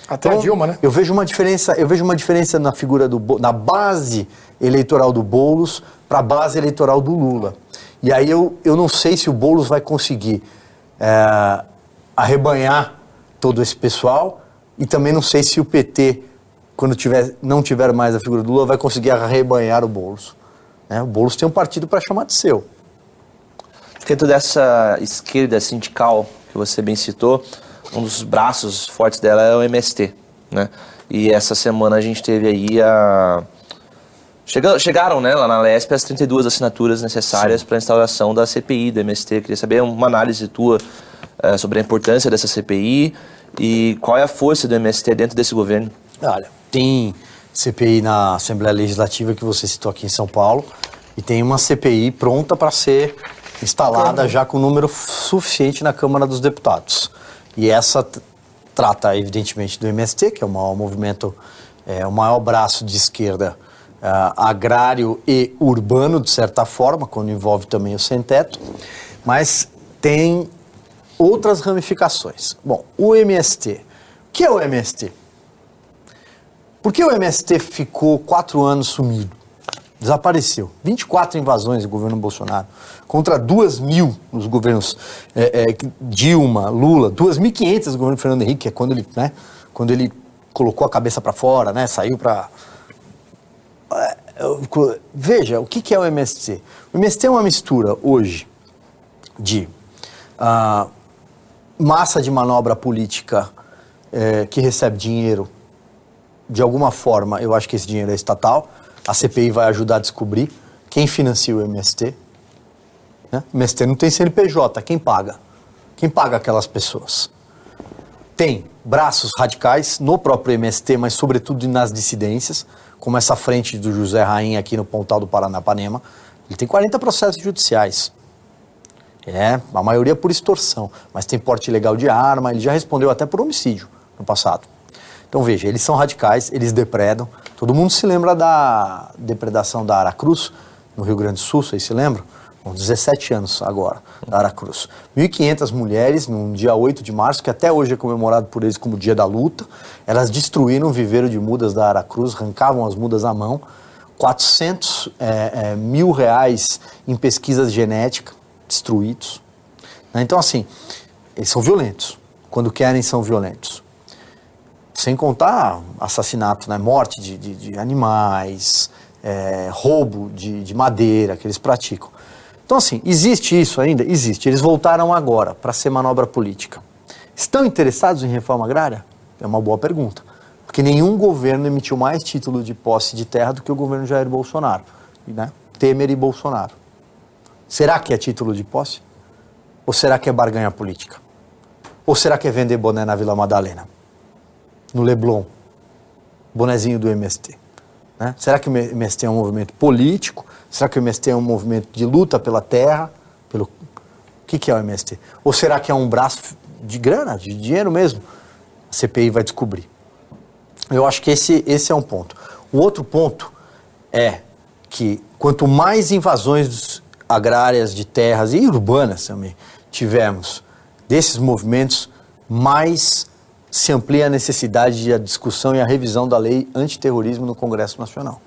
Até então, a Dilma, né? Eu vejo uma diferença, eu vejo uma diferença na figura do na base eleitoral do Bolos para a base eleitoral do Lula. E aí eu, eu não sei se o Bolos vai conseguir é, arrebanhar todo esse pessoal e também não sei se o PT, quando tiver, não tiver mais a figura do Lula, vai conseguir arrebanhar o Boulos. Né? O Boulos tem um partido para chamar de seu. Dentro dessa esquerda sindical que você bem citou, um dos braços fortes dela é o MST. Né? E essa semana a gente teve aí a. chegaram né, lá na LESP as 32 assinaturas necessárias para a instauração da CPI do MST. Eu queria saber uma análise tua uh, sobre a importância dessa CPI e qual é a força do MST dentro desse governo? Olha, tem CPI na Assembleia Legislativa que você citou aqui em São Paulo e tem uma CPI pronta para ser instalada já com número suficiente na Câmara dos Deputados. E essa trata, evidentemente, do MST, que é o maior movimento, é, o maior braço de esquerda uh, agrário e urbano, de certa forma, quando envolve também o sem-teto, mas tem outras ramificações. Bom, o MST. O que é o MST? Por que o MST ficou quatro anos sumido? Desapareceu. 24 invasões do governo Bolsonaro, contra 2 mil nos governos é, é, Dilma, Lula, 2.500 no governo Fernando Henrique, que é quando ele, né, quando ele colocou a cabeça para fora, né, saiu para... É, veja, o que é o MST? O MST é uma mistura hoje de uh, massa de manobra política é, que recebe dinheiro, de alguma forma, eu acho que esse dinheiro é estatal. A CPI vai ajudar a descobrir quem financia o MST. Né? O MST não tem CNPJ, quem paga? Quem paga aquelas pessoas? Tem braços radicais no próprio MST, mas sobretudo nas dissidências, como essa frente do José Rainha aqui no Pontal do Paranapanema. Ele tem 40 processos judiciais. É, a maioria por extorsão, mas tem porte ilegal de arma, ele já respondeu até por homicídio no passado. Então veja, eles são radicais, eles depredam. Todo mundo se lembra da depredação da Aracruz, no Rio Grande do Sul, vocês se lembram? Com 17 anos agora, da Aracruz. 1.500 mulheres, num dia 8 de março, que até hoje é comemorado por eles como dia da luta, elas destruíram o viveiro de mudas da Aracruz, arrancavam as mudas à mão, 400 é, é, mil reais em pesquisas genéticas destruídos. Né? Então, assim, eles são violentos. Quando querem, são violentos. Sem contar assassinato, né? morte de, de, de animais, é, roubo de, de madeira que eles praticam. Então, assim, existe isso ainda? Existe. Eles voltaram agora para ser manobra política. Estão interessados em reforma agrária? É uma boa pergunta. Porque nenhum governo emitiu mais título de posse de terra do que o governo Jair Bolsonaro. Né? Temer e Bolsonaro. Será que é título de posse? Ou será que é barganha política? Ou será que é vender boné na Vila Madalena? No Leblon? Bonezinho do MST? Né? Será que o MST é um movimento político? Será que o MST é um movimento de luta pela terra? Pelo... O que, que é o MST? Ou será que é um braço de grana, de dinheiro mesmo? A CPI vai descobrir. Eu acho que esse, esse é um ponto. O outro ponto é que quanto mais invasões agrárias de terras e urbanas também tivemos desses movimentos, mais se amplia a necessidade de a discussão e a revisão da lei antiterrorismo no Congresso Nacional.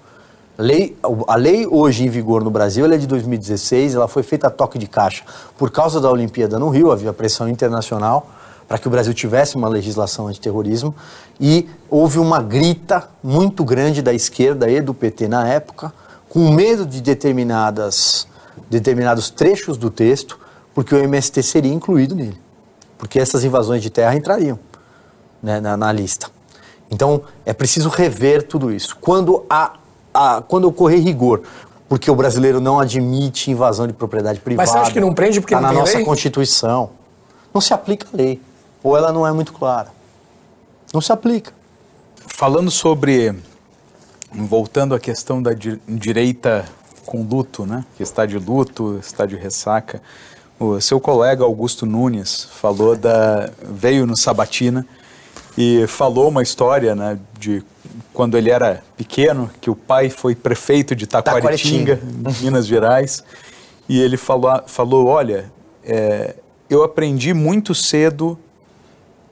Lei, a lei hoje em vigor no Brasil é de 2016, ela foi feita a toque de caixa por causa da Olimpíada no Rio, havia pressão internacional para que o Brasil tivesse uma legislação antiterrorismo e houve uma grita muito grande da esquerda e do PT na época, com medo de determinadas determinados trechos do texto, porque o MST seria incluído nele. Porque essas invasões de terra entrariam né, na, na, lista. Então, é preciso rever tudo isso. Quando, a, a, quando ocorrer rigor, porque o brasileiro não admite invasão de propriedade privada. Mas você acha que não prende porque tá não na nossa lei? Constituição. Não se aplica a lei. Ou ela não é muito clara. Não se aplica. Falando sobre. Voltando à questão da di direita com luto, né? Que está de luto, está de ressaca. O seu colega Augusto Nunes falou da veio no Sabatina e falou uma história, né, de quando ele era pequeno, que o pai foi prefeito de Taquaritinga, Minas Gerais, e ele falou, falou olha, é, eu aprendi muito cedo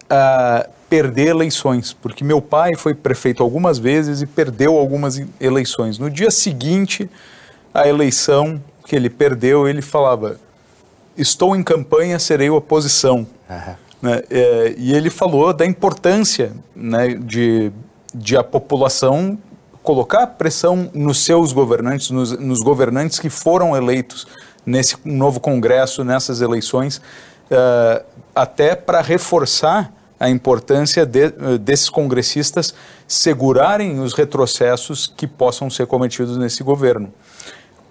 a perder eleições, porque meu pai foi prefeito algumas vezes e perdeu algumas eleições. No dia seguinte, a eleição que ele perdeu, ele falava: Estou em campanha, serei oposição. Uhum. Né? É, e ele falou da importância né, de, de a população colocar pressão nos seus governantes, nos, nos governantes que foram eleitos nesse novo Congresso, nessas eleições, uh, até para reforçar a importância de, desses congressistas segurarem os retrocessos que possam ser cometidos nesse governo.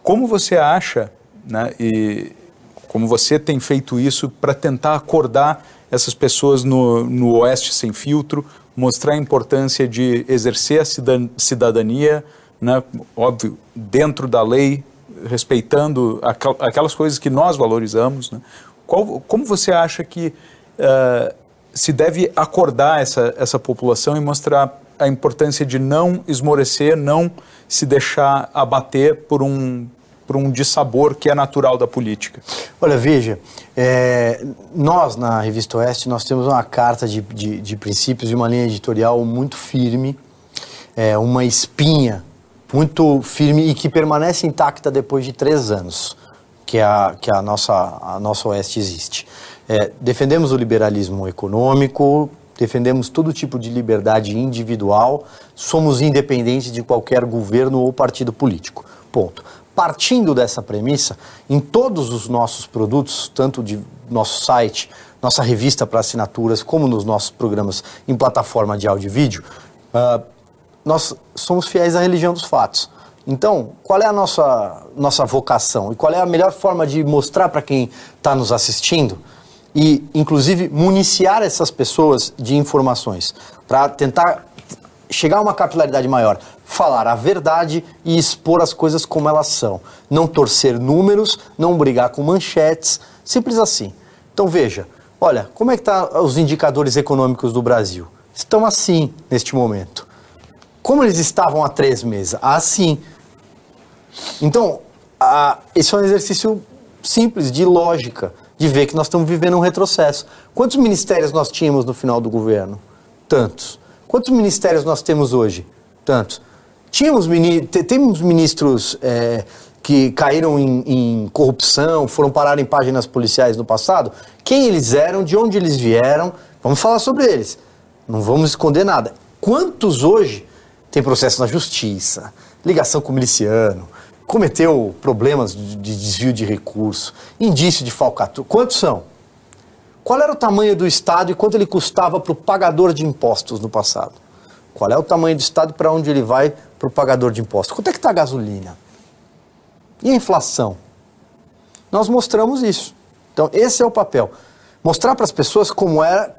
Como você acha, né, e como você tem feito isso para tentar acordar essas pessoas no, no Oeste Sem Filtro, mostrar a importância de exercer a cidadania, né, óbvio, dentro da lei, respeitando aquelas coisas que nós valorizamos. Né? Qual, como você acha que uh, se deve acordar essa, essa população e mostrar a importância de não esmorecer, não se deixar abater por um, por um dissabor que é natural da política? Olha, veja, é, nós na Revista Oeste, nós temos uma carta de, de, de princípios e uma linha editorial muito firme, é, uma espinha muito firme e que permanece intacta depois de três anos que a, que a, nossa, a nossa Oeste existe. É, defendemos o liberalismo econômico, defendemos todo tipo de liberdade individual, somos independentes de qualquer governo ou partido político. Ponto. Partindo dessa premissa, em todos os nossos produtos, tanto de nosso site, nossa revista para assinaturas, como nos nossos programas em plataforma de áudio e vídeo, uh, nós somos fiéis à religião dos fatos. Então, qual é a nossa, nossa vocação e qual é a melhor forma de mostrar para quem está nos assistindo e, inclusive, municiar essas pessoas de informações para tentar chegar a uma capilaridade maior? Falar a verdade e expor as coisas como elas são. Não torcer números, não brigar com manchetes, Simples assim. Então veja, olha, como é que tá os indicadores econômicos do Brasil? Estão assim neste momento. Como eles estavam há três meses? Assim. Então, a, esse é um exercício simples de lógica, de ver que nós estamos vivendo um retrocesso. Quantos ministérios nós tínhamos no final do governo? Tantos. Quantos ministérios nós temos hoje? Tantos. Tínhamos temos ministros é, que caíram em, em, corrupção, foram parar em páginas policiais no passado. Quem eles eram, de onde eles vieram, vamos falar sobre eles. Não vamos esconder nada. Quantos hoje têm processo na justiça, ligação com o miliciano, cometeu problemas de, de desvio de recurso, indício de falcatrua? Quantos são? Qual era o tamanho do Estado e quanto ele custava para o pagador de impostos no passado? Qual é o tamanho do Estado para onde ele vai para o pagador de impostos? Quanto é que está a gasolina? E a inflação? Nós mostramos isso. Então, esse é o papel. Mostrar para as pessoas como era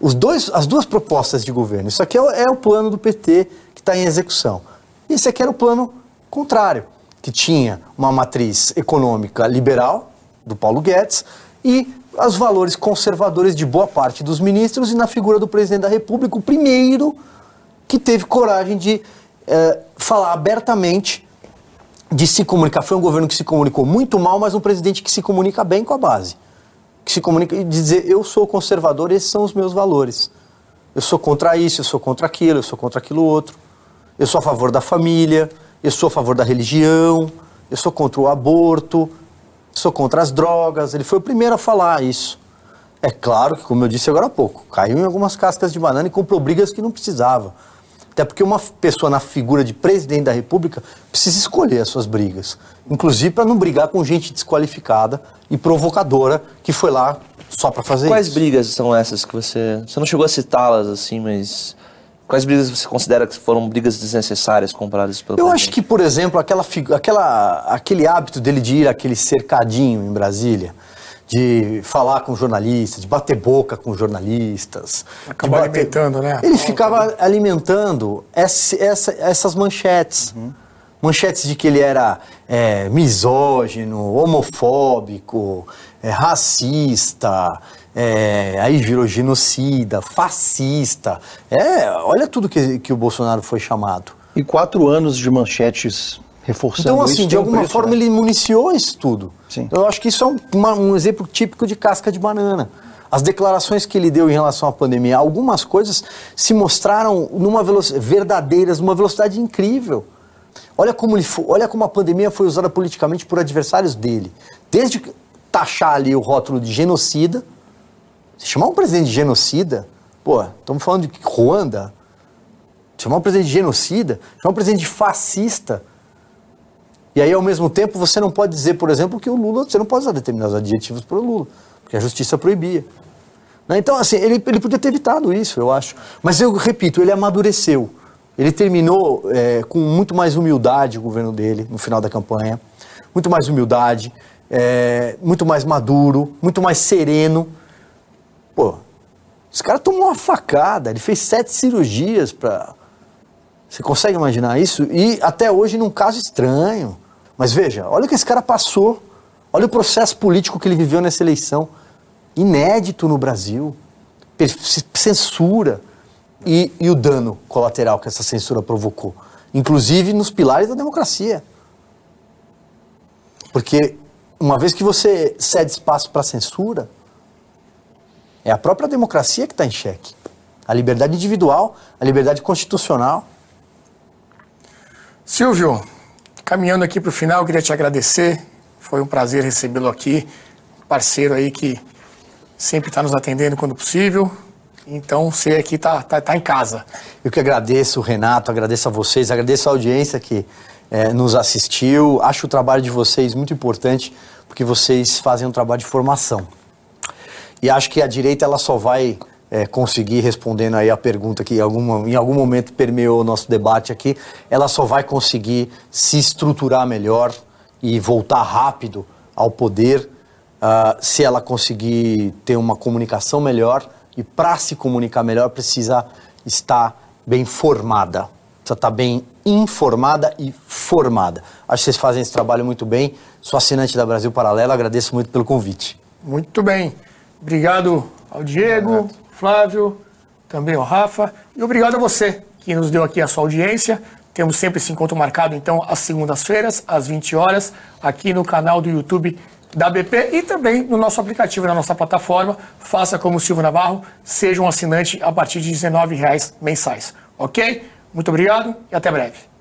os dois, as duas propostas de governo. Isso aqui é, é o plano do PT que está em execução. Esse aqui era o plano contrário, que tinha uma matriz econômica liberal, do Paulo Guedes, e os valores conservadores de boa parte dos ministros e na figura do presidente da República, o primeiro que teve coragem de é, falar abertamente, de se comunicar. Foi um governo que se comunicou muito mal, mas um presidente que se comunica bem com a base. Que se comunica e dizer: eu sou conservador, esses são os meus valores. Eu sou contra isso, eu sou contra aquilo, eu sou contra aquilo outro. Eu sou a favor da família, eu sou a favor da religião, eu sou contra o aborto, sou contra as drogas. Ele foi o primeiro a falar isso. É claro que, como eu disse agora há pouco, caiu em algumas cascas de banana e comprou brigas que não precisava. Até porque uma pessoa na figura de presidente da República precisa escolher as suas brigas. Inclusive para não brigar com gente desqualificada e provocadora que foi lá só para fazer Quais isso. Quais brigas são essas que você. Você não chegou a citá-las assim, mas. Quais brigas você considera que foram brigas desnecessárias compradas pelo Eu acho que, por exemplo, aquela, aquela, aquele hábito dele de ir àquele cercadinho em Brasília, de falar com jornalistas, de bater boca com jornalistas. Acabou bater... alimentando, né? Ele ficava alimentando essa, essa, essas manchetes. Uhum. Manchetes de que ele era é, misógino, homofóbico, é, racista, é, aí virou genocida, fascista. É, olha tudo que, que o Bolsonaro foi chamado. E quatro anos de manchetes reforçando Então, assim, isso, de alguma preço, forma né? ele municiou isso tudo. Sim. Eu acho que isso é um, um, exemplo típico de casca de banana. As declarações que ele deu em relação à pandemia, algumas coisas se mostraram numa verdadeiras, numa velocidade incrível. Olha como, ele olha como a pandemia foi usada politicamente por adversários dele. Desde taxar ali o rótulo de genocida, chamar um presidente de genocida, pô, estamos falando de Ruanda, chamar um presidente de genocida, chamar um presidente de fascista, e aí, ao mesmo tempo, você não pode dizer, por exemplo, que o Lula, você não pode usar determinados adjetivos para o Lula, porque a justiça proibia. Né? Então, assim, ele, ele podia ter evitado isso, eu acho. Mas eu repito, ele amadureceu. Ele terminou é, com muito mais humildade o governo dele no final da campanha, muito mais humildade, é, muito mais maduro, muito mais sereno. Pô, esse cara tomou uma facada, ele fez sete cirurgias para. Você consegue imaginar isso? E até hoje num caso estranho. Mas veja, olha o que esse cara passou. Olha o processo político que ele viveu nessa eleição. Inédito no Brasil. Censura. E, e o dano colateral que essa censura provocou. Inclusive nos pilares da democracia. Porque uma vez que você cede espaço para censura, é a própria democracia que está em xeque. A liberdade individual, a liberdade constitucional. Silvio, Caminhando aqui para o final, eu queria te agradecer. Foi um prazer recebê-lo aqui. Parceiro aí que sempre está nos atendendo quando possível. Então, você aqui está tá, tá em casa. Eu que agradeço, Renato, agradeço a vocês, agradeço a audiência que é, nos assistiu. Acho o trabalho de vocês muito importante, porque vocês fazem um trabalho de formação. E acho que a direita ela só vai é, conseguir, respondendo aí a pergunta que em algum, em algum momento permeou o nosso debate aqui, ela só vai conseguir se estruturar melhor e voltar rápido ao poder uh, se ela conseguir ter uma comunicação melhor e para se comunicar melhor precisa estar bem formada, precisa estar bem informada e formada. Acho que vocês fazem esse trabalho muito bem. Sou assinante da Brasil Paralelo, agradeço muito pelo convite. Muito bem. Obrigado ao Diego, Flávio, também ao Rafa. E obrigado a você que nos deu aqui a sua audiência. Temos sempre esse encontro marcado, então, às segundas-feiras, às 20 horas, aqui no canal do YouTube da BP e também no nosso aplicativo, na nossa plataforma. Faça como o Silvio Navarro, seja um assinante a partir de R$ 19,00 mensais. Ok? Muito obrigado e até breve.